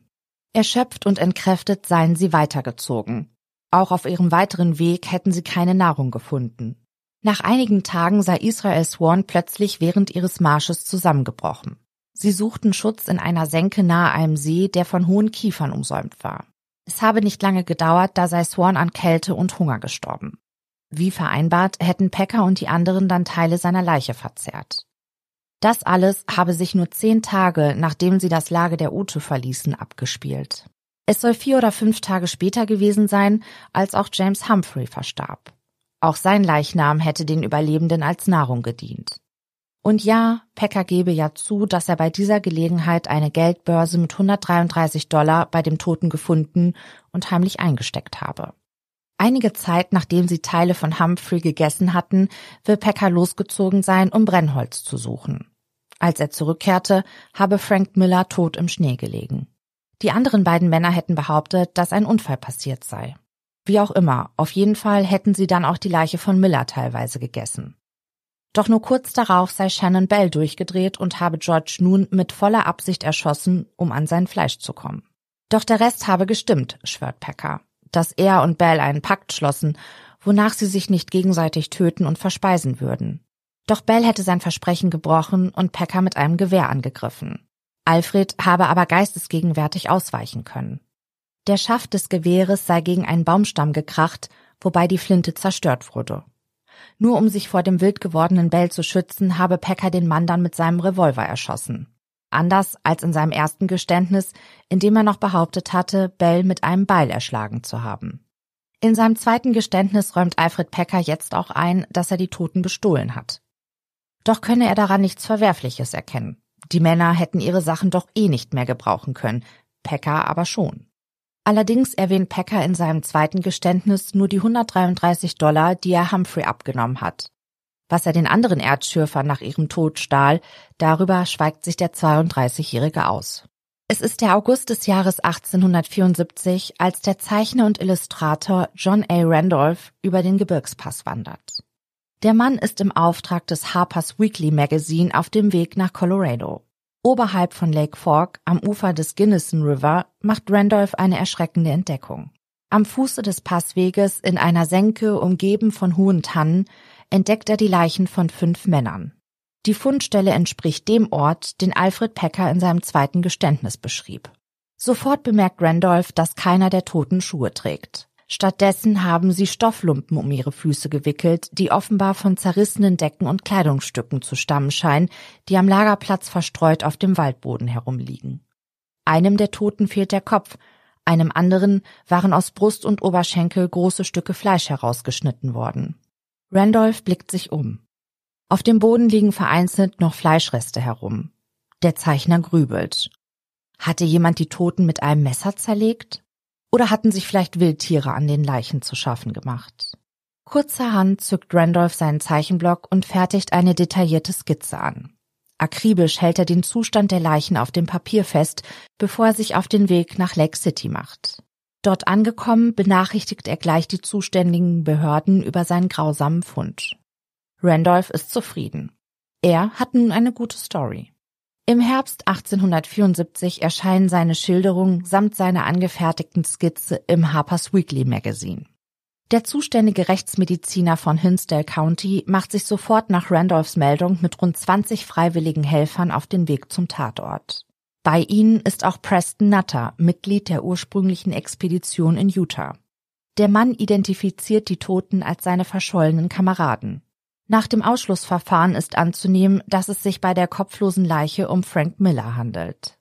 Erschöpft und entkräftet seien sie weitergezogen. Auch auf ihrem weiteren Weg hätten sie keine Nahrung gefunden. Nach einigen Tagen sei Israel Swan plötzlich während ihres Marsches zusammengebrochen. Sie suchten Schutz in einer Senke nahe einem See, der von hohen Kiefern umsäumt war. Es habe nicht lange gedauert, da sei Swan an Kälte und Hunger gestorben. Wie vereinbart hätten Pecker und die anderen dann Teile seiner Leiche verzehrt. Das alles habe sich nur zehn Tage, nachdem sie das Lager der Ute verließen, abgespielt. Es soll vier oder fünf Tage später gewesen sein, als auch James Humphrey verstarb. Auch sein Leichnam hätte den Überlebenden als Nahrung gedient. Und ja, Pecker gebe ja zu, dass er bei dieser Gelegenheit eine Geldbörse mit 133 Dollar bei dem Toten gefunden und heimlich eingesteckt habe. Einige Zeit nachdem sie Teile von Humphrey gegessen hatten, will Packer losgezogen sein, um Brennholz zu suchen. Als er zurückkehrte, habe Frank Miller tot im Schnee gelegen. Die anderen beiden Männer hätten behauptet, dass ein Unfall passiert sei. Wie auch immer, auf jeden Fall hätten sie dann auch die Leiche von Miller teilweise gegessen. Doch nur kurz darauf sei Shannon Bell durchgedreht und habe George nun mit voller Absicht erschossen, um an sein Fleisch zu kommen. Doch der Rest habe gestimmt, schwört Packer dass er und Bell einen Pakt schlossen, wonach sie sich nicht gegenseitig töten und verspeisen würden. Doch Bell hätte sein Versprechen gebrochen und Packer mit einem Gewehr angegriffen. Alfred habe aber geistesgegenwärtig ausweichen können. Der Schaft des Gewehres sei gegen einen Baumstamm gekracht, wobei die Flinte zerstört wurde. Nur um sich vor dem wild gewordenen Bell zu schützen, habe Packer den Mann dann mit seinem Revolver erschossen. Anders als in seinem ersten Geständnis, in dem er noch behauptet hatte, Bell mit einem Beil erschlagen zu haben. In seinem zweiten Geständnis räumt Alfred Pecker jetzt auch ein, dass er die Toten bestohlen hat. Doch könne er daran nichts Verwerfliches erkennen. Die Männer hätten ihre Sachen doch eh nicht mehr gebrauchen können, Pecker aber schon. Allerdings erwähnt Pecker in seinem zweiten Geständnis nur die 133 Dollar, die er Humphrey abgenommen hat. Was er den anderen Erdschürfern nach ihrem Tod stahl, darüber schweigt sich der 32-Jährige aus. Es ist der August des Jahres 1874, als der Zeichner und Illustrator John A. Randolph über den Gebirgspass wandert. Der Mann ist im Auftrag des Harper's Weekly Magazine auf dem Weg nach Colorado. Oberhalb von Lake Fork, am Ufer des Gunnison River, macht Randolph eine erschreckende Entdeckung. Am Fuße des Passweges in einer Senke umgeben von hohen Tannen entdeckt er die Leichen von fünf Männern. Die Fundstelle entspricht dem Ort, den Alfred Pecker in seinem zweiten Geständnis beschrieb. Sofort bemerkt Randolph, dass keiner der Toten Schuhe trägt. Stattdessen haben sie Stofflumpen um ihre Füße gewickelt, die offenbar von zerrissenen Decken und Kleidungsstücken zu stammen scheinen, die am Lagerplatz verstreut auf dem Waldboden herumliegen. Einem der Toten fehlt der Kopf, einem anderen waren aus Brust und Oberschenkel große Stücke Fleisch herausgeschnitten worden. Randolph blickt sich um. Auf dem Boden liegen vereinzelt noch Fleischreste herum. Der Zeichner grübelt. Hatte jemand die Toten mit einem Messer zerlegt? Oder hatten sich vielleicht Wildtiere an den Leichen zu schaffen gemacht? Kurzerhand zückt Randolph seinen Zeichenblock und fertigt eine detaillierte Skizze an. Akribisch hält er den Zustand der Leichen auf dem Papier fest, bevor er sich auf den Weg nach Lake City macht. Dort angekommen, benachrichtigt er gleich die zuständigen Behörden über seinen grausamen Fund. Randolph ist zufrieden. Er hat nun eine gute Story. Im Herbst 1874 erscheinen seine Schilderungen samt seiner angefertigten Skizze im Harper's Weekly Magazine. Der zuständige Rechtsmediziner von Hinsdale County macht sich sofort nach Randolphs Meldung mit rund 20 freiwilligen Helfern auf den Weg zum Tatort. Bei ihnen ist auch Preston Nutter, Mitglied der ursprünglichen Expedition in Utah. Der Mann identifiziert die Toten als seine verschollenen Kameraden. Nach dem Ausschlussverfahren ist anzunehmen, dass es sich bei der kopflosen Leiche um Frank Miller handelt.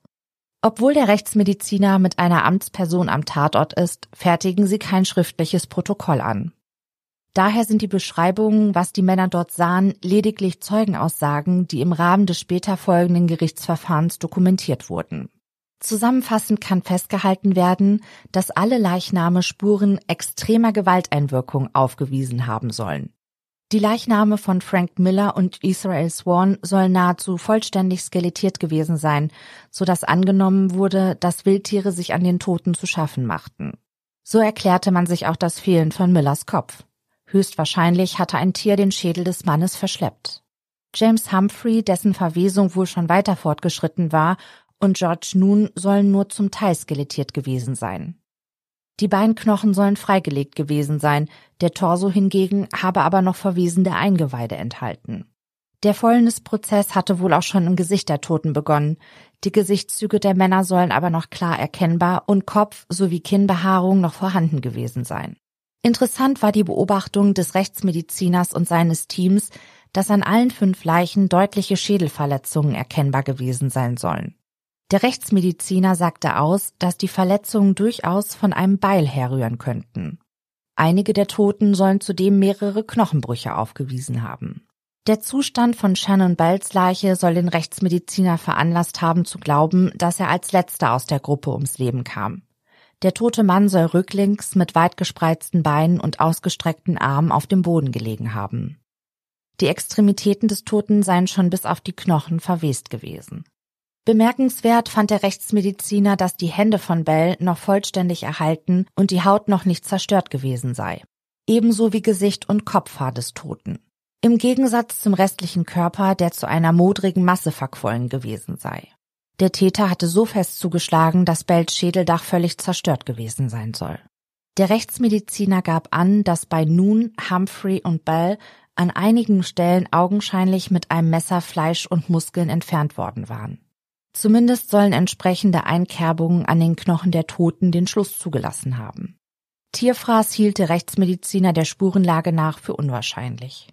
Obwohl der Rechtsmediziner mit einer Amtsperson am Tatort ist, fertigen sie kein schriftliches Protokoll an. Daher sind die Beschreibungen, was die Männer dort sahen, lediglich Zeugenaussagen, die im Rahmen des später folgenden Gerichtsverfahrens dokumentiert wurden. Zusammenfassend kann festgehalten werden, dass alle Leichname Spuren extremer Gewalteinwirkung aufgewiesen haben sollen. Die Leichname von Frank Miller und Israel Swan sollen nahezu vollständig skelettiert gewesen sein, so dass angenommen wurde, dass Wildtiere sich an den Toten zu schaffen machten. So erklärte man sich auch das Fehlen von Millers Kopf. Höchstwahrscheinlich hatte ein Tier den Schädel des Mannes verschleppt. James Humphrey, dessen Verwesung wohl schon weiter fortgeschritten war, und George Noon sollen nur zum Teil skelettiert gewesen sein. Die Beinknochen sollen freigelegt gewesen sein, der Torso hingegen habe aber noch verwesende Eingeweide enthalten. Der Fäulnisprozess hatte wohl auch schon im Gesicht der Toten begonnen. Die Gesichtszüge der Männer sollen aber noch klar erkennbar und Kopf sowie Kinnbehaarung noch vorhanden gewesen sein. Interessant war die Beobachtung des Rechtsmediziners und seines Teams, dass an allen fünf Leichen deutliche Schädelverletzungen erkennbar gewesen sein sollen. Der Rechtsmediziner sagte aus, dass die Verletzungen durchaus von einem Beil herrühren könnten. Einige der Toten sollen zudem mehrere Knochenbrüche aufgewiesen haben. Der Zustand von Shannon Bells Leiche soll den Rechtsmediziner veranlasst haben zu glauben, dass er als letzter aus der Gruppe ums Leben kam. Der tote Mann soll rücklings mit weit gespreizten Beinen und ausgestreckten Armen auf dem Boden gelegen haben. Die Extremitäten des Toten seien schon bis auf die Knochen verwest gewesen. Bemerkenswert fand der Rechtsmediziner, dass die Hände von Bell noch vollständig erhalten und die Haut noch nicht zerstört gewesen sei. Ebenso wie Gesicht und Kopfhaar des Toten. Im Gegensatz zum restlichen Körper, der zu einer modrigen Masse verquollen gewesen sei. Der Täter hatte so fest zugeschlagen, dass Bells Schädeldach völlig zerstört gewesen sein soll. Der Rechtsmediziner gab an, dass bei Noon, Humphrey und Bell an einigen Stellen augenscheinlich mit einem Messer Fleisch und Muskeln entfernt worden waren. Zumindest sollen entsprechende Einkerbungen an den Knochen der Toten den Schluss zugelassen haben. Tierfraß hielt der Rechtsmediziner der Spurenlage nach für unwahrscheinlich.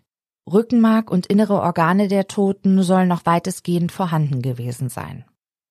Rückenmark und innere Organe der Toten sollen noch weitestgehend vorhanden gewesen sein.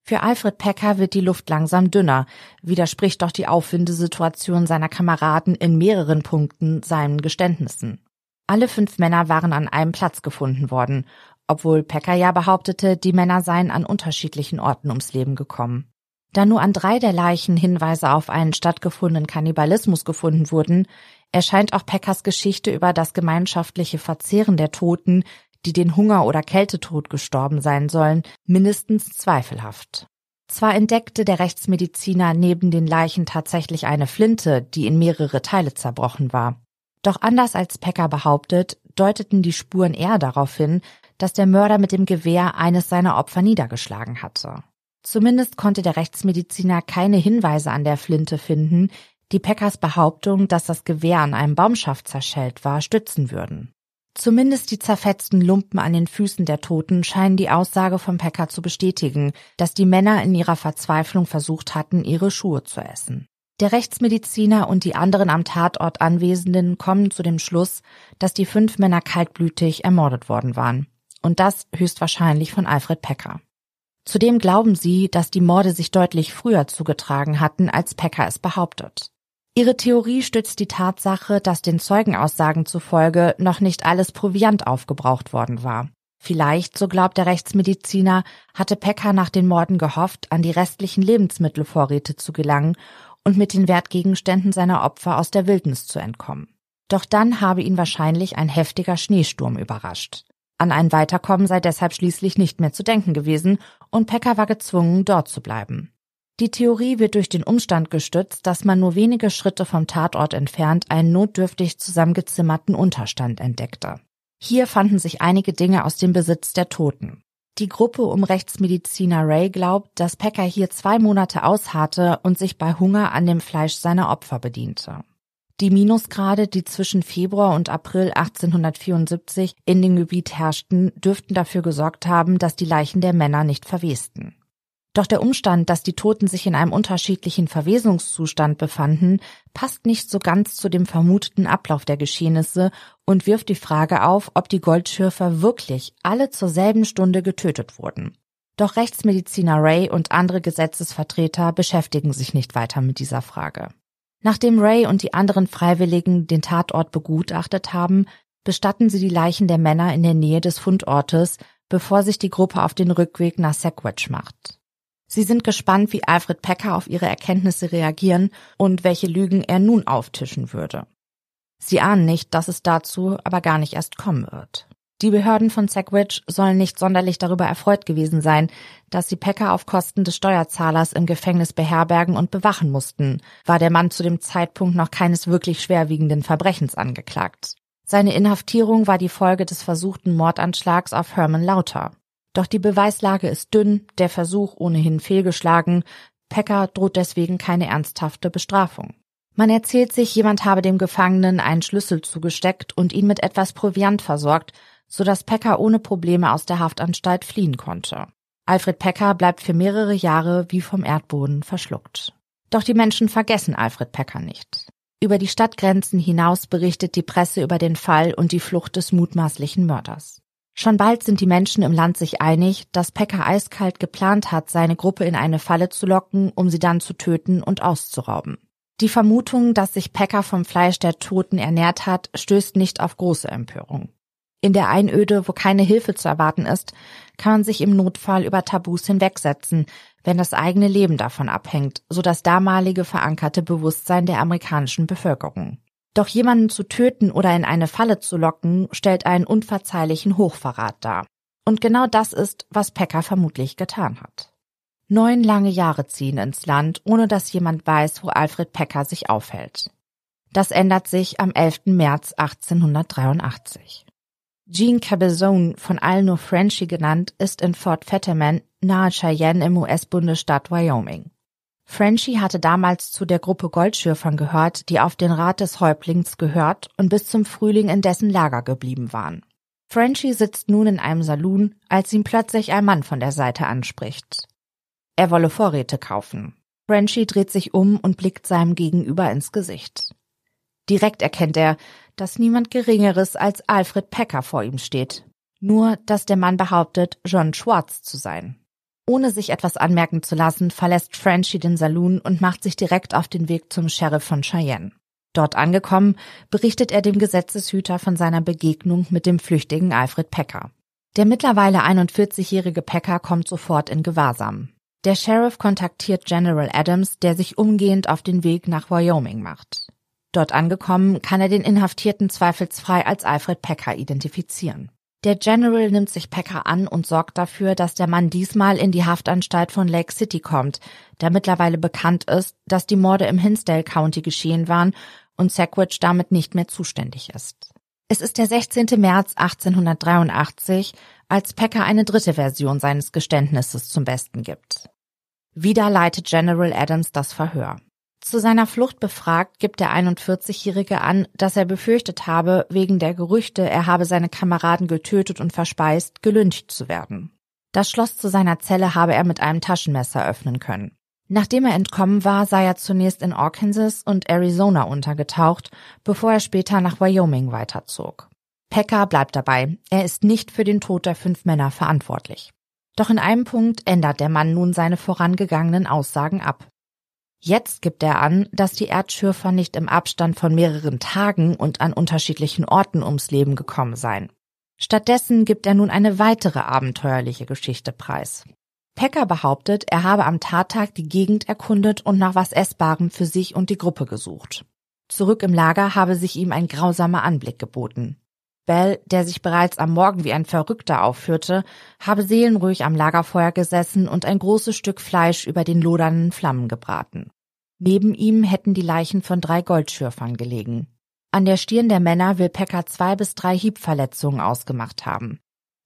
Für Alfred Pecker wird die Luft langsam dünner, widerspricht doch die Aufwindesituation seiner Kameraden in mehreren Punkten seinen Geständnissen. Alle fünf Männer waren an einem Platz gefunden worden obwohl Pecker ja behauptete, die Männer seien an unterschiedlichen Orten ums Leben gekommen. Da nur an drei der Leichen Hinweise auf einen stattgefundenen Kannibalismus gefunden wurden, erscheint auch Peckers Geschichte über das gemeinschaftliche Verzehren der Toten, die den Hunger oder Kältetod gestorben sein sollen, mindestens zweifelhaft. Zwar entdeckte der Rechtsmediziner neben den Leichen tatsächlich eine Flinte, die in mehrere Teile zerbrochen war. Doch anders als Pecker behauptet, deuteten die Spuren eher darauf hin, dass der Mörder mit dem Gewehr eines seiner Opfer niedergeschlagen hatte. Zumindest konnte der Rechtsmediziner keine Hinweise an der Flinte finden, die Peckers Behauptung, dass das Gewehr an einem Baumschaft zerschellt war, stützen würden. Zumindest die zerfetzten Lumpen an den Füßen der Toten scheinen die Aussage von Pecker zu bestätigen, dass die Männer in ihrer Verzweiflung versucht hatten, ihre Schuhe zu essen. Der Rechtsmediziner und die anderen am Tatort Anwesenden kommen zu dem Schluss, dass die fünf Männer kaltblütig ermordet worden waren. Und das höchstwahrscheinlich von Alfred Pecker. Zudem glauben sie, dass die Morde sich deutlich früher zugetragen hatten, als Pecker es behauptet. Ihre Theorie stützt die Tatsache, dass den Zeugenaussagen zufolge noch nicht alles Proviant aufgebraucht worden war. Vielleicht, so glaubt der Rechtsmediziner, hatte Pecker nach den Morden gehofft, an die restlichen Lebensmittelvorräte zu gelangen und mit den Wertgegenständen seiner Opfer aus der Wildnis zu entkommen. Doch dann habe ihn wahrscheinlich ein heftiger Schneesturm überrascht. An ein Weiterkommen sei deshalb schließlich nicht mehr zu denken gewesen und Pecker war gezwungen, dort zu bleiben. Die Theorie wird durch den Umstand gestützt, dass man nur wenige Schritte vom Tatort entfernt einen notdürftig zusammengezimmerten Unterstand entdeckte. Hier fanden sich einige Dinge aus dem Besitz der Toten. Die Gruppe um Rechtsmediziner Ray glaubt, dass Pecker hier zwei Monate ausharrte und sich bei Hunger an dem Fleisch seiner Opfer bediente. Die Minusgrade, die zwischen Februar und April 1874 in dem Gebiet herrschten, dürften dafür gesorgt haben, dass die Leichen der Männer nicht verwesten. Doch der Umstand, dass die Toten sich in einem unterschiedlichen Verwesungszustand befanden, passt nicht so ganz zu dem vermuteten Ablauf der Geschehnisse und wirft die Frage auf, ob die Goldschürfer wirklich alle zur selben Stunde getötet wurden. Doch Rechtsmediziner Ray und andere Gesetzesvertreter beschäftigen sich nicht weiter mit dieser Frage. Nachdem Ray und die anderen Freiwilligen den Tatort begutachtet haben, bestatten sie die Leichen der Männer in der Nähe des Fundortes, bevor sich die Gruppe auf den Rückweg nach Sackwedge macht. Sie sind gespannt, wie Alfred Pecker auf ihre Erkenntnisse reagieren und welche Lügen er nun auftischen würde. Sie ahnen nicht, dass es dazu aber gar nicht erst kommen wird. Die Behörden von Sackwidge sollen nicht sonderlich darüber erfreut gewesen sein, dass sie Pecker auf Kosten des Steuerzahlers im Gefängnis beherbergen und bewachen mussten, war der Mann zu dem Zeitpunkt noch keines wirklich schwerwiegenden Verbrechens angeklagt. Seine Inhaftierung war die Folge des versuchten Mordanschlags auf Herman Lauter. Doch die Beweislage ist dünn, der Versuch ohnehin fehlgeschlagen, Pecker droht deswegen keine ernsthafte Bestrafung. Man erzählt sich, jemand habe dem Gefangenen einen Schlüssel zugesteckt und ihn mit etwas Proviant versorgt, so dass Pecker ohne Probleme aus der Haftanstalt fliehen konnte. Alfred Pecker bleibt für mehrere Jahre wie vom Erdboden verschluckt. Doch die Menschen vergessen Alfred Pecker nicht. Über die Stadtgrenzen hinaus berichtet die Presse über den Fall und die Flucht des mutmaßlichen Mörders. Schon bald sind die Menschen im Land sich einig, dass Pecker eiskalt geplant hat, seine Gruppe in eine Falle zu locken, um sie dann zu töten und auszurauben. Die Vermutung, dass sich Pecker vom Fleisch der Toten ernährt hat, stößt nicht auf große Empörung. In der Einöde, wo keine Hilfe zu erwarten ist, kann man sich im Notfall über Tabus hinwegsetzen, wenn das eigene Leben davon abhängt, so das damalige verankerte Bewusstsein der amerikanischen Bevölkerung. Doch jemanden zu töten oder in eine Falle zu locken, stellt einen unverzeihlichen Hochverrat dar. Und genau das ist, was Pecker vermutlich getan hat. Neun lange Jahre ziehen ins Land, ohne dass jemand weiß, wo Alfred Pecker sich aufhält. Das ändert sich am 11. März 1883. Jean Cabezon, von allen nur Frenchie genannt, ist in Fort Fetterman nahe Cheyenne im US-Bundesstaat Wyoming. Frenchy hatte damals zu der Gruppe Goldschürfern gehört, die auf den Rat des Häuptlings gehört und bis zum Frühling in dessen Lager geblieben waren. Frenchy sitzt nun in einem Saloon, als ihm plötzlich ein Mann von der Seite anspricht. Er wolle Vorräte kaufen. Frenchy dreht sich um und blickt seinem Gegenüber ins Gesicht. Direkt erkennt er, dass niemand Geringeres als Alfred Pecker vor ihm steht. Nur, dass der Mann behauptet, John Schwartz zu sein. Ohne sich etwas anmerken zu lassen, verlässt Frenchy den Saloon und macht sich direkt auf den Weg zum Sheriff von Cheyenne. Dort angekommen, berichtet er dem Gesetzeshüter von seiner Begegnung mit dem flüchtigen Alfred Pecker. Der mittlerweile 41-jährige Pecker kommt sofort in Gewahrsam. Der Sheriff kontaktiert General Adams, der sich umgehend auf den Weg nach Wyoming macht. Dort angekommen, kann er den Inhaftierten zweifelsfrei als Alfred Pecker identifizieren. Der General nimmt sich Pecker an und sorgt dafür, dass der Mann diesmal in die Haftanstalt von Lake City kommt, da mittlerweile bekannt ist, dass die Morde im Hinsdale County geschehen waren und Sackwidge damit nicht mehr zuständig ist. Es ist der 16. März 1883, als Packer eine dritte Version seines Geständnisses zum Besten gibt. Wieder leitet General Adams das Verhör. Zu seiner Flucht befragt, gibt der 41-Jährige an, dass er befürchtet habe, wegen der Gerüchte, er habe seine Kameraden getötet und verspeist, gelyncht zu werden. Das Schloss zu seiner Zelle habe er mit einem Taschenmesser öffnen können. Nachdem er entkommen war, sei er zunächst in Arkansas und Arizona untergetaucht, bevor er später nach Wyoming weiterzog. Pecker bleibt dabei, er ist nicht für den Tod der fünf Männer verantwortlich. Doch in einem Punkt ändert der Mann nun seine vorangegangenen Aussagen ab. Jetzt gibt er an, dass die Erdschürfer nicht im Abstand von mehreren Tagen und an unterschiedlichen Orten ums Leben gekommen seien. Stattdessen gibt er nun eine weitere abenteuerliche Geschichte preis. Pecker behauptet, er habe am Tattag die Gegend erkundet und nach was Essbarem für sich und die Gruppe gesucht. Zurück im Lager habe sich ihm ein grausamer Anblick geboten. Bell, der sich bereits am Morgen wie ein Verrückter aufführte, habe seelenruhig am Lagerfeuer gesessen und ein großes Stück Fleisch über den lodernden Flammen gebraten. Neben ihm hätten die Leichen von drei Goldschürfern gelegen. An der Stirn der Männer will Pecker zwei bis drei Hiebverletzungen ausgemacht haben.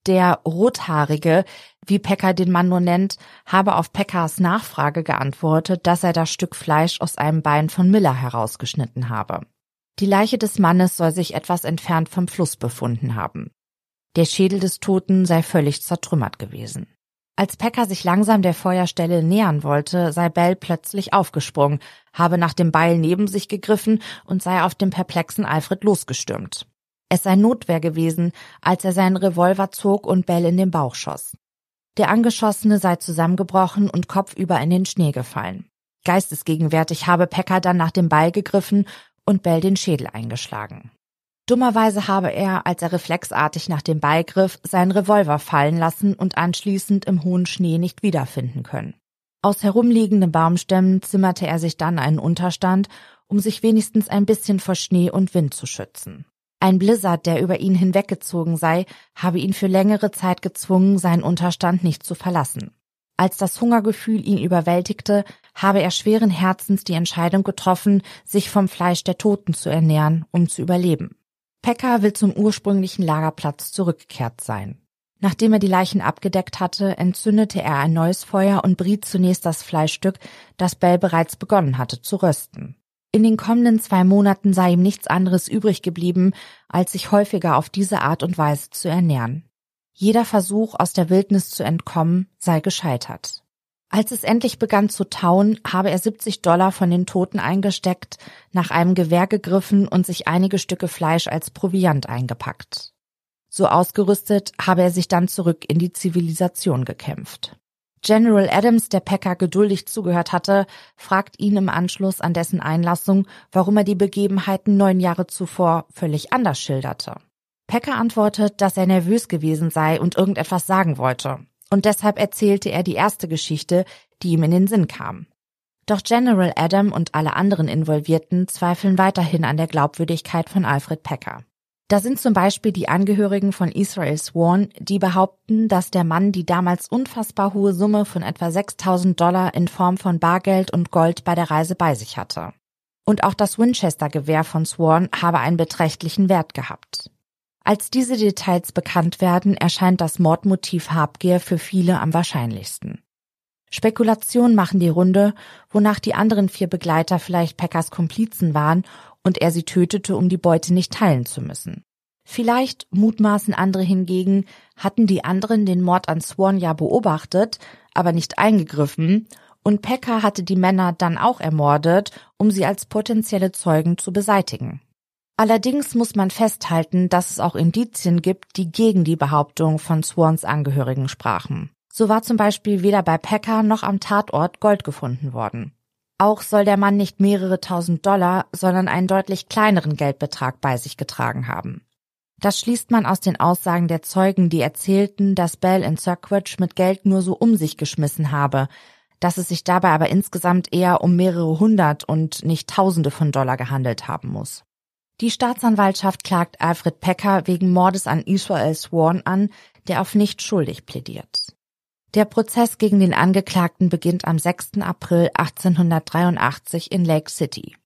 Der Rothaarige, wie Pecker den Mann nur nennt, habe auf Peckers Nachfrage geantwortet, dass er das Stück Fleisch aus einem Bein von Miller herausgeschnitten habe. Die Leiche des Mannes soll sich etwas entfernt vom Fluss befunden haben. Der Schädel des Toten sei völlig zertrümmert gewesen. Als Pecker sich langsam der Feuerstelle nähern wollte, sei Bell plötzlich aufgesprungen, habe nach dem Beil neben sich gegriffen und sei auf dem perplexen Alfred losgestürmt. Es sei Notwehr gewesen, als er seinen Revolver zog und Bell in den Bauch schoss. Der Angeschossene sei zusammengebrochen und kopfüber in den Schnee gefallen. Geistesgegenwärtig habe Pecker dann nach dem Beil gegriffen und Bell den Schädel eingeschlagen. Dummerweise habe er, als er reflexartig nach dem Beil griff, seinen Revolver fallen lassen und anschließend im hohen Schnee nicht wiederfinden können. Aus herumliegenden Baumstämmen zimmerte er sich dann einen Unterstand, um sich wenigstens ein bisschen vor Schnee und Wind zu schützen. Ein Blizzard, der über ihn hinweggezogen sei, habe ihn für längere Zeit gezwungen, seinen Unterstand nicht zu verlassen. Als das Hungergefühl ihn überwältigte, habe er schweren Herzens die Entscheidung getroffen, sich vom Fleisch der Toten zu ernähren, um zu überleben. Pekka will zum ursprünglichen Lagerplatz zurückgekehrt sein. Nachdem er die Leichen abgedeckt hatte, entzündete er ein neues Feuer und briet zunächst das Fleischstück, das Bell bereits begonnen hatte zu rösten. In den kommenden zwei Monaten sei ihm nichts anderes übrig geblieben, als sich häufiger auf diese Art und Weise zu ernähren. Jeder Versuch, aus der Wildnis zu entkommen, sei gescheitert. Als es endlich begann zu tauen, habe er 70 Dollar von den Toten eingesteckt, nach einem Gewehr gegriffen und sich einige Stücke Fleisch als Proviant eingepackt. So ausgerüstet habe er sich dann zurück in die Zivilisation gekämpft. General Adams, der Packer geduldig zugehört hatte, fragt ihn im Anschluss an dessen Einlassung, warum er die Begebenheiten neun Jahre zuvor völlig anders schilderte. Packer antwortet, dass er nervös gewesen sei und irgendetwas sagen wollte. Und deshalb erzählte er die erste Geschichte, die ihm in den Sinn kam. Doch General Adam und alle anderen Involvierten zweifeln weiterhin an der Glaubwürdigkeit von Alfred Packer. Da sind zum Beispiel die Angehörigen von Israel Sworn, die behaupten, dass der Mann die damals unfassbar hohe Summe von etwa 6000 Dollar in Form von Bargeld und Gold bei der Reise bei sich hatte. Und auch das Winchester-Gewehr von Sworn habe einen beträchtlichen Wert gehabt. Als diese Details bekannt werden, erscheint das Mordmotiv Habgier für viele am wahrscheinlichsten. Spekulationen machen die Runde, wonach die anderen vier Begleiter vielleicht Packers Komplizen waren und er sie tötete, um die Beute nicht teilen zu müssen. Vielleicht, mutmaßen andere hingegen, hatten die anderen den Mord an Swan ja beobachtet, aber nicht eingegriffen, und Pekka hatte die Männer dann auch ermordet, um sie als potenzielle Zeugen zu beseitigen. Allerdings muss man festhalten, dass es auch Indizien gibt, die gegen die Behauptung von Swans Angehörigen sprachen. So war zum Beispiel weder bei Pekka noch am Tatort Gold gefunden worden. Auch soll der Mann nicht mehrere tausend Dollar, sondern einen deutlich kleineren Geldbetrag bei sich getragen haben. Das schließt man aus den Aussagen der Zeugen, die erzählten, dass Bell in Cirquage mit Geld nur so um sich geschmissen habe, dass es sich dabei aber insgesamt eher um mehrere hundert und nicht Tausende von Dollar gehandelt haben muss. Die Staatsanwaltschaft klagt Alfred Pecker wegen Mordes an Israel Sworn an, der auf nicht schuldig plädiert. Der Prozess gegen den Angeklagten beginnt am 6. April 1883 in Lake City.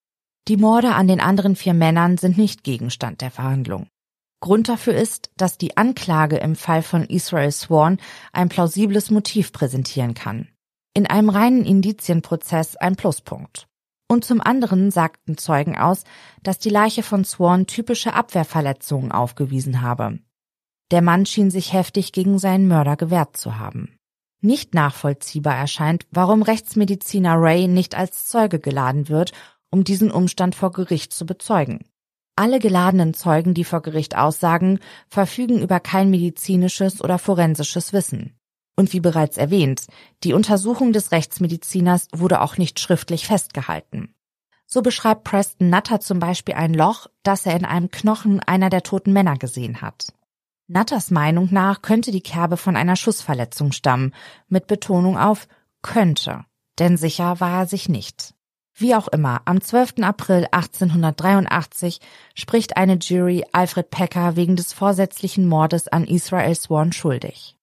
Die Morde an den anderen vier Männern sind nicht Gegenstand der Verhandlung. Grund dafür ist, dass die Anklage im Fall von Israel Swan ein plausibles Motiv präsentieren kann. In einem reinen Indizienprozess ein Pluspunkt. Und zum anderen sagten Zeugen aus, dass die Leiche von Swan typische Abwehrverletzungen aufgewiesen habe. Der Mann schien sich heftig gegen seinen Mörder gewehrt zu haben. Nicht nachvollziehbar erscheint, warum Rechtsmediziner Ray nicht als Zeuge geladen wird, um diesen Umstand vor Gericht zu bezeugen. Alle geladenen Zeugen, die vor Gericht aussagen, verfügen über kein medizinisches oder forensisches Wissen. Und wie bereits erwähnt, die Untersuchung des Rechtsmediziners wurde auch nicht schriftlich festgehalten. So beschreibt Preston Nutter zum Beispiel ein Loch, das er in einem Knochen einer der toten Männer gesehen hat. Nutters Meinung nach könnte die Kerbe von einer Schussverletzung stammen, mit Betonung auf könnte, denn sicher war er sich nicht. Wie auch immer, am 12. April 1883 spricht eine Jury Alfred Pecker wegen des vorsätzlichen Mordes an Israel Swan schuldig.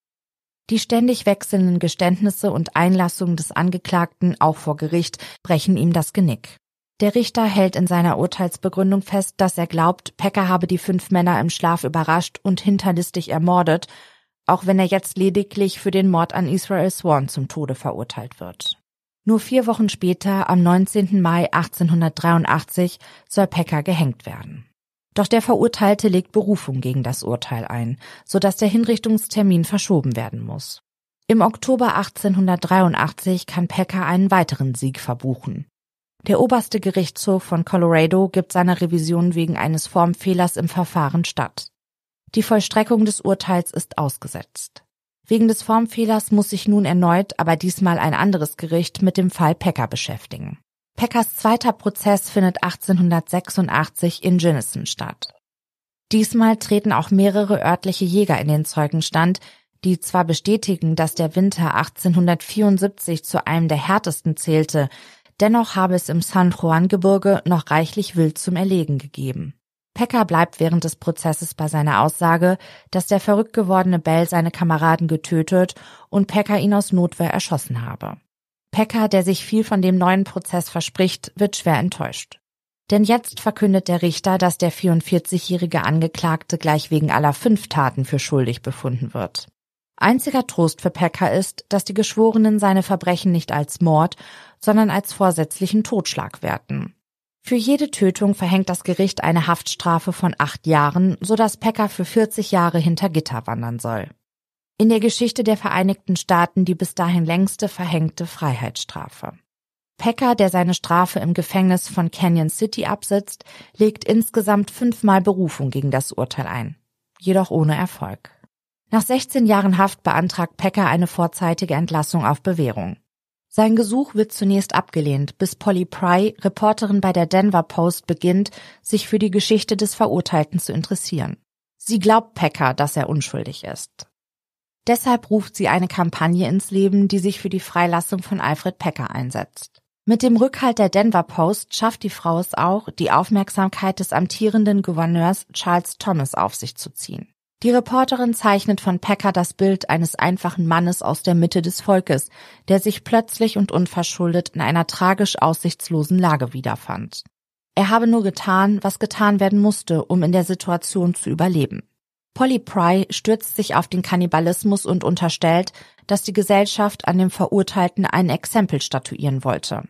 Die ständig wechselnden Geständnisse und Einlassungen des Angeklagten, auch vor Gericht, brechen ihm das Genick. Der Richter hält in seiner Urteilsbegründung fest, dass er glaubt, Pecker habe die fünf Männer im Schlaf überrascht und hinterlistig ermordet, auch wenn er jetzt lediglich für den Mord an Israel Swan zum Tode verurteilt wird. Nur vier Wochen später, am 19. Mai 1883, soll Pecker gehängt werden. Doch der Verurteilte legt Berufung gegen das Urteil ein, so dass der Hinrichtungstermin verschoben werden muss. Im Oktober 1883 kann Pecker einen weiteren Sieg verbuchen. Der oberste Gerichtshof von Colorado gibt seiner Revision wegen eines Formfehlers im Verfahren statt. Die Vollstreckung des Urteils ist ausgesetzt. Wegen des Formfehlers muss sich nun erneut, aber diesmal ein anderes Gericht mit dem Fall Pecker beschäftigen. Peckers zweiter Prozess findet 1886 in Ginnison statt. Diesmal treten auch mehrere örtliche Jäger in den Zeugenstand, die zwar bestätigen, dass der Winter 1874 zu einem der härtesten zählte, dennoch habe es im San Juan Gebirge noch reichlich Wild zum Erlegen gegeben. Pecker bleibt während des Prozesses bei seiner Aussage, dass der verrückt gewordene Bell seine Kameraden getötet und Pecker ihn aus Notwehr erschossen habe. Pecker, der sich viel von dem neuen Prozess verspricht, wird schwer enttäuscht. Denn jetzt verkündet der Richter, dass der 44-jährige Angeklagte gleich wegen aller fünf Taten für schuldig befunden wird. Einziger Trost für Pecker ist, dass die Geschworenen seine Verbrechen nicht als Mord, sondern als vorsätzlichen Totschlag werten. Für jede Tötung verhängt das Gericht eine Haftstrafe von acht Jahren, so dass Pecker für 40 Jahre hinter Gitter wandern soll. In der Geschichte der Vereinigten Staaten die bis dahin längste verhängte Freiheitsstrafe. Pecker, der seine Strafe im Gefängnis von Canyon City absitzt, legt insgesamt fünfmal Berufung gegen das Urteil ein. Jedoch ohne Erfolg. Nach 16 Jahren Haft beantragt Pecker eine vorzeitige Entlassung auf Bewährung. Sein Gesuch wird zunächst abgelehnt, bis Polly Pry, Reporterin bei der Denver Post, beginnt, sich für die Geschichte des Verurteilten zu interessieren. Sie glaubt Pecker, dass er unschuldig ist. Deshalb ruft sie eine Kampagne ins Leben, die sich für die Freilassung von Alfred Pecker einsetzt. Mit dem Rückhalt der Denver Post schafft die Frau es auch, die Aufmerksamkeit des amtierenden Gouverneurs Charles Thomas auf sich zu ziehen. Die Reporterin zeichnet von Pecker das Bild eines einfachen Mannes aus der Mitte des Volkes, der sich plötzlich und unverschuldet in einer tragisch aussichtslosen Lage wiederfand. Er habe nur getan, was getan werden musste, um in der Situation zu überleben. Polly Pry stürzt sich auf den Kannibalismus und unterstellt, dass die Gesellschaft an dem Verurteilten ein Exempel statuieren wollte.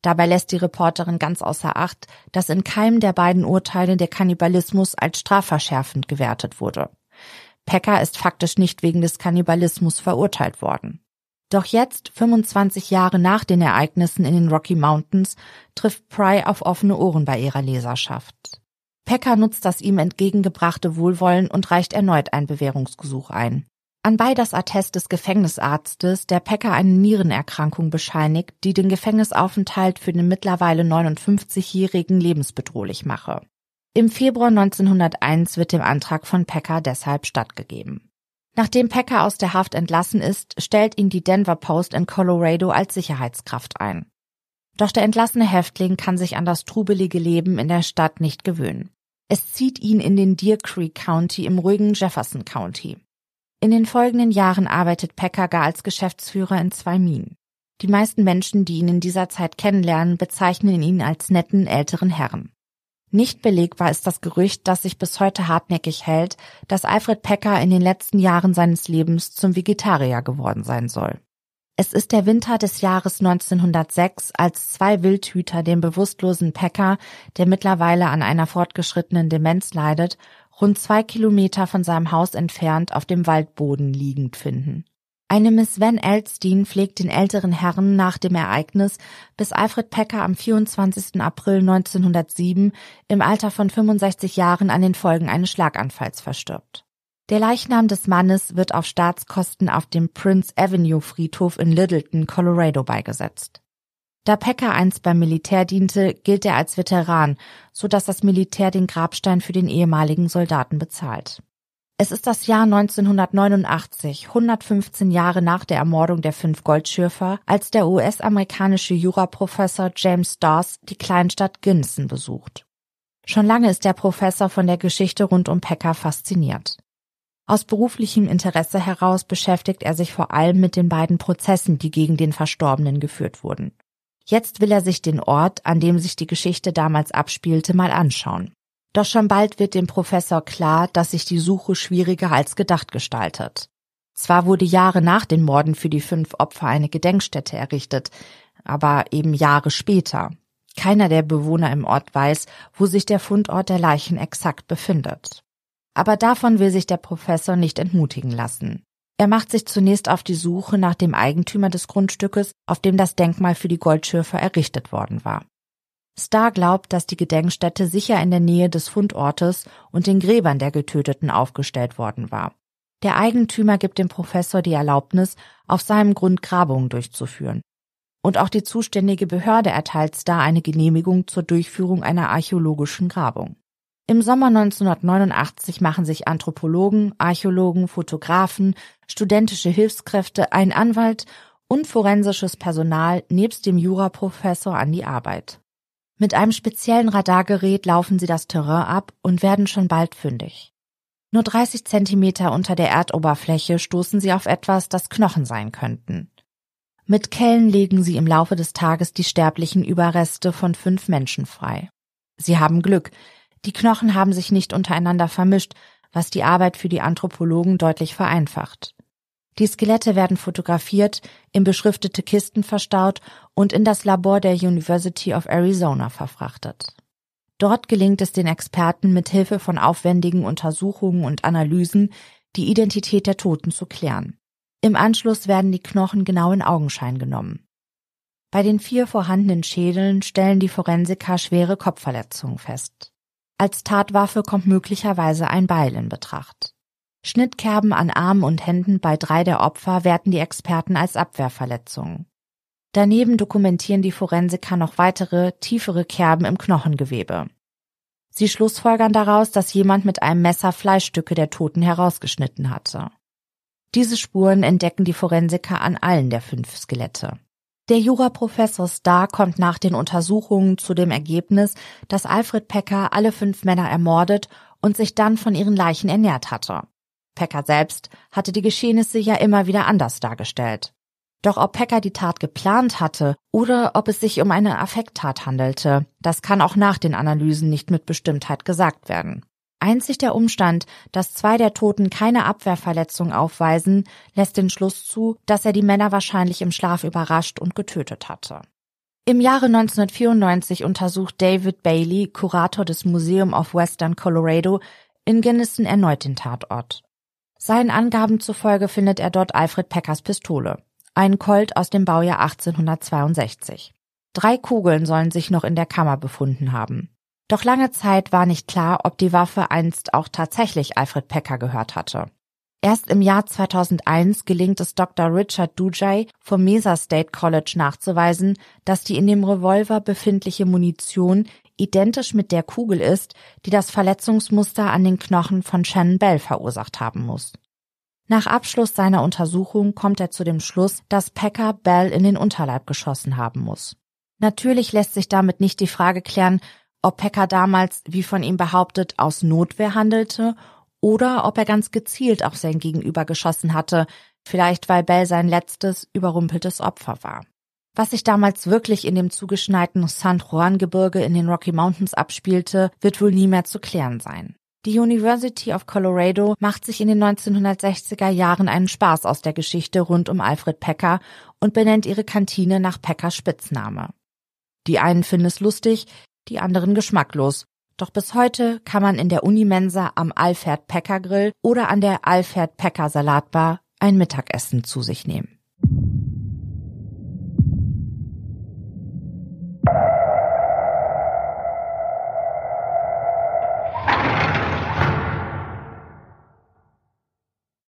Dabei lässt die Reporterin ganz außer Acht, dass in keinem der beiden Urteile der Kannibalismus als strafverschärfend gewertet wurde. Pecker ist faktisch nicht wegen des Kannibalismus verurteilt worden. Doch jetzt, 25 Jahre nach den Ereignissen in den Rocky Mountains, trifft Pry auf offene Ohren bei ihrer Leserschaft. Pecker nutzt das ihm entgegengebrachte Wohlwollen und reicht erneut ein Bewährungsgesuch ein. Anbei das Attest des Gefängnisarztes, der Pecker eine Nierenerkrankung bescheinigt, die den Gefängnisaufenthalt für den mittlerweile 59-Jährigen lebensbedrohlich mache. Im Februar 1901 wird dem Antrag von Pecker deshalb stattgegeben. Nachdem Pecker aus der Haft entlassen ist, stellt ihn die Denver Post in Colorado als Sicherheitskraft ein. Doch der entlassene Häftling kann sich an das trubelige Leben in der Stadt nicht gewöhnen. Es zieht ihn in den Deer Creek County im ruhigen Jefferson County. In den folgenden Jahren arbeitet Pecker gar als Geschäftsführer in zwei Minen. Die meisten Menschen, die ihn in dieser Zeit kennenlernen, bezeichnen ihn als netten älteren Herrn. Nicht belegbar ist das Gerücht, das sich bis heute hartnäckig hält, dass Alfred Pecker in den letzten Jahren seines Lebens zum Vegetarier geworden sein soll. Es ist der Winter des Jahres 1906, als zwei Wildhüter den bewusstlosen Pecker, der mittlerweile an einer fortgeschrittenen Demenz leidet, rund zwei Kilometer von seinem Haus entfernt auf dem Waldboden liegend finden. Eine Miss Van Elstein pflegt den älteren Herren nach dem Ereignis, bis Alfred Pecker am 24. April 1907 im Alter von 65 Jahren an den Folgen eines Schlaganfalls verstirbt. Der Leichnam des Mannes wird auf Staatskosten auf dem Prince Avenue Friedhof in Littleton, Colorado beigesetzt. Da Pecker einst beim Militär diente, gilt er als Veteran, so dass das Militär den Grabstein für den ehemaligen Soldaten bezahlt. Es ist das Jahr 1989, 115 Jahre nach der Ermordung der fünf Goldschürfer, als der US-amerikanische Juraprofessor James Dawes die Kleinstadt Ginson besucht. Schon lange ist der Professor von der Geschichte rund um Pecker fasziniert. Aus beruflichem Interesse heraus beschäftigt er sich vor allem mit den beiden Prozessen, die gegen den Verstorbenen geführt wurden. Jetzt will er sich den Ort, an dem sich die Geschichte damals abspielte, mal anschauen. Doch schon bald wird dem Professor klar, dass sich die Suche schwieriger als gedacht gestaltet. Zwar wurde Jahre nach den Morden für die fünf Opfer eine Gedenkstätte errichtet, aber eben Jahre später. Keiner der Bewohner im Ort weiß, wo sich der Fundort der Leichen exakt befindet. Aber davon will sich der Professor nicht entmutigen lassen. Er macht sich zunächst auf die Suche nach dem Eigentümer des Grundstückes, auf dem das Denkmal für die Goldschürfer errichtet worden war. Starr glaubt, dass die Gedenkstätte sicher in der Nähe des Fundortes und den Gräbern der Getöteten aufgestellt worden war. Der Eigentümer gibt dem Professor die Erlaubnis, auf seinem Grund Grabungen durchzuführen. Und auch die zuständige Behörde erteilt Starr eine Genehmigung zur Durchführung einer archäologischen Grabung. Im Sommer 1989 machen sich Anthropologen, Archäologen, Fotografen, studentische Hilfskräfte, ein Anwalt und forensisches Personal nebst dem Juraprofessor an die Arbeit. Mit einem speziellen Radargerät laufen sie das Terrain ab und werden schon bald fündig. Nur 30 Zentimeter unter der Erdoberfläche stoßen sie auf etwas, das Knochen sein könnten. Mit Kellen legen sie im Laufe des Tages die sterblichen Überreste von fünf Menschen frei. Sie haben Glück, die Knochen haben sich nicht untereinander vermischt, was die Arbeit für die Anthropologen deutlich vereinfacht. Die Skelette werden fotografiert, in beschriftete Kisten verstaut und in das Labor der University of Arizona verfrachtet. Dort gelingt es den Experten mit Hilfe von aufwendigen Untersuchungen und Analysen, die Identität der Toten zu klären. Im Anschluss werden die Knochen genau in Augenschein genommen. Bei den vier vorhandenen Schädeln stellen die Forensiker schwere Kopfverletzungen fest. Als Tatwaffe kommt möglicherweise ein Beil in Betracht. Schnittkerben an Armen und Händen bei drei der Opfer werten die Experten als Abwehrverletzungen. Daneben dokumentieren die Forensiker noch weitere, tiefere Kerben im Knochengewebe. Sie schlussfolgern daraus, dass jemand mit einem Messer Fleischstücke der Toten herausgeschnitten hatte. Diese Spuren entdecken die Forensiker an allen der fünf Skelette. Der Juraprofessor Starr kommt nach den Untersuchungen zu dem Ergebnis, dass Alfred Pecker alle fünf Männer ermordet und sich dann von ihren Leichen ernährt hatte. Pecker selbst hatte die Geschehnisse ja immer wieder anders dargestellt. Doch ob Pecker die Tat geplant hatte oder ob es sich um eine Affekttat handelte, das kann auch nach den Analysen nicht mit Bestimmtheit gesagt werden. Einzig der Umstand, dass zwei der Toten keine Abwehrverletzung aufweisen, lässt den Schluss zu, dass er die Männer wahrscheinlich im Schlaf überrascht und getötet hatte. Im Jahre 1994 untersucht David Bailey, Kurator des Museum of Western Colorado, in Gunnison erneut den Tatort. Seinen Angaben zufolge findet er dort Alfred Peckers Pistole, einen Colt aus dem Baujahr 1862. Drei Kugeln sollen sich noch in der Kammer befunden haben. Doch lange Zeit war nicht klar, ob die Waffe einst auch tatsächlich Alfred Pecker gehört hatte. Erst im Jahr 2001 gelingt es Dr. Richard Dujay vom Mesa State College nachzuweisen, dass die in dem Revolver befindliche Munition identisch mit der Kugel ist, die das Verletzungsmuster an den Knochen von Shannon Bell verursacht haben muss. Nach Abschluss seiner Untersuchung kommt er zu dem Schluss, dass Pecker Bell in den Unterleib geschossen haben muss. Natürlich lässt sich damit nicht die Frage klären, ob Pecker damals, wie von ihm behauptet, aus Notwehr handelte oder ob er ganz gezielt auf sein Gegenüber geschossen hatte, vielleicht weil Bell sein letztes, überrumpeltes Opfer war. Was sich damals wirklich in dem zugeschneiten San Juan Gebirge in den Rocky Mountains abspielte, wird wohl nie mehr zu klären sein. Die University of Colorado macht sich in den 1960er Jahren einen Spaß aus der Geschichte rund um Alfred Pecker und benennt ihre Kantine nach Peckers Spitzname. Die einen finden es lustig, die anderen geschmacklos. Doch bis heute kann man in der Unimensa am Alfred Pecker Grill oder an der Alfred Pecker Salatbar ein Mittagessen zu sich nehmen.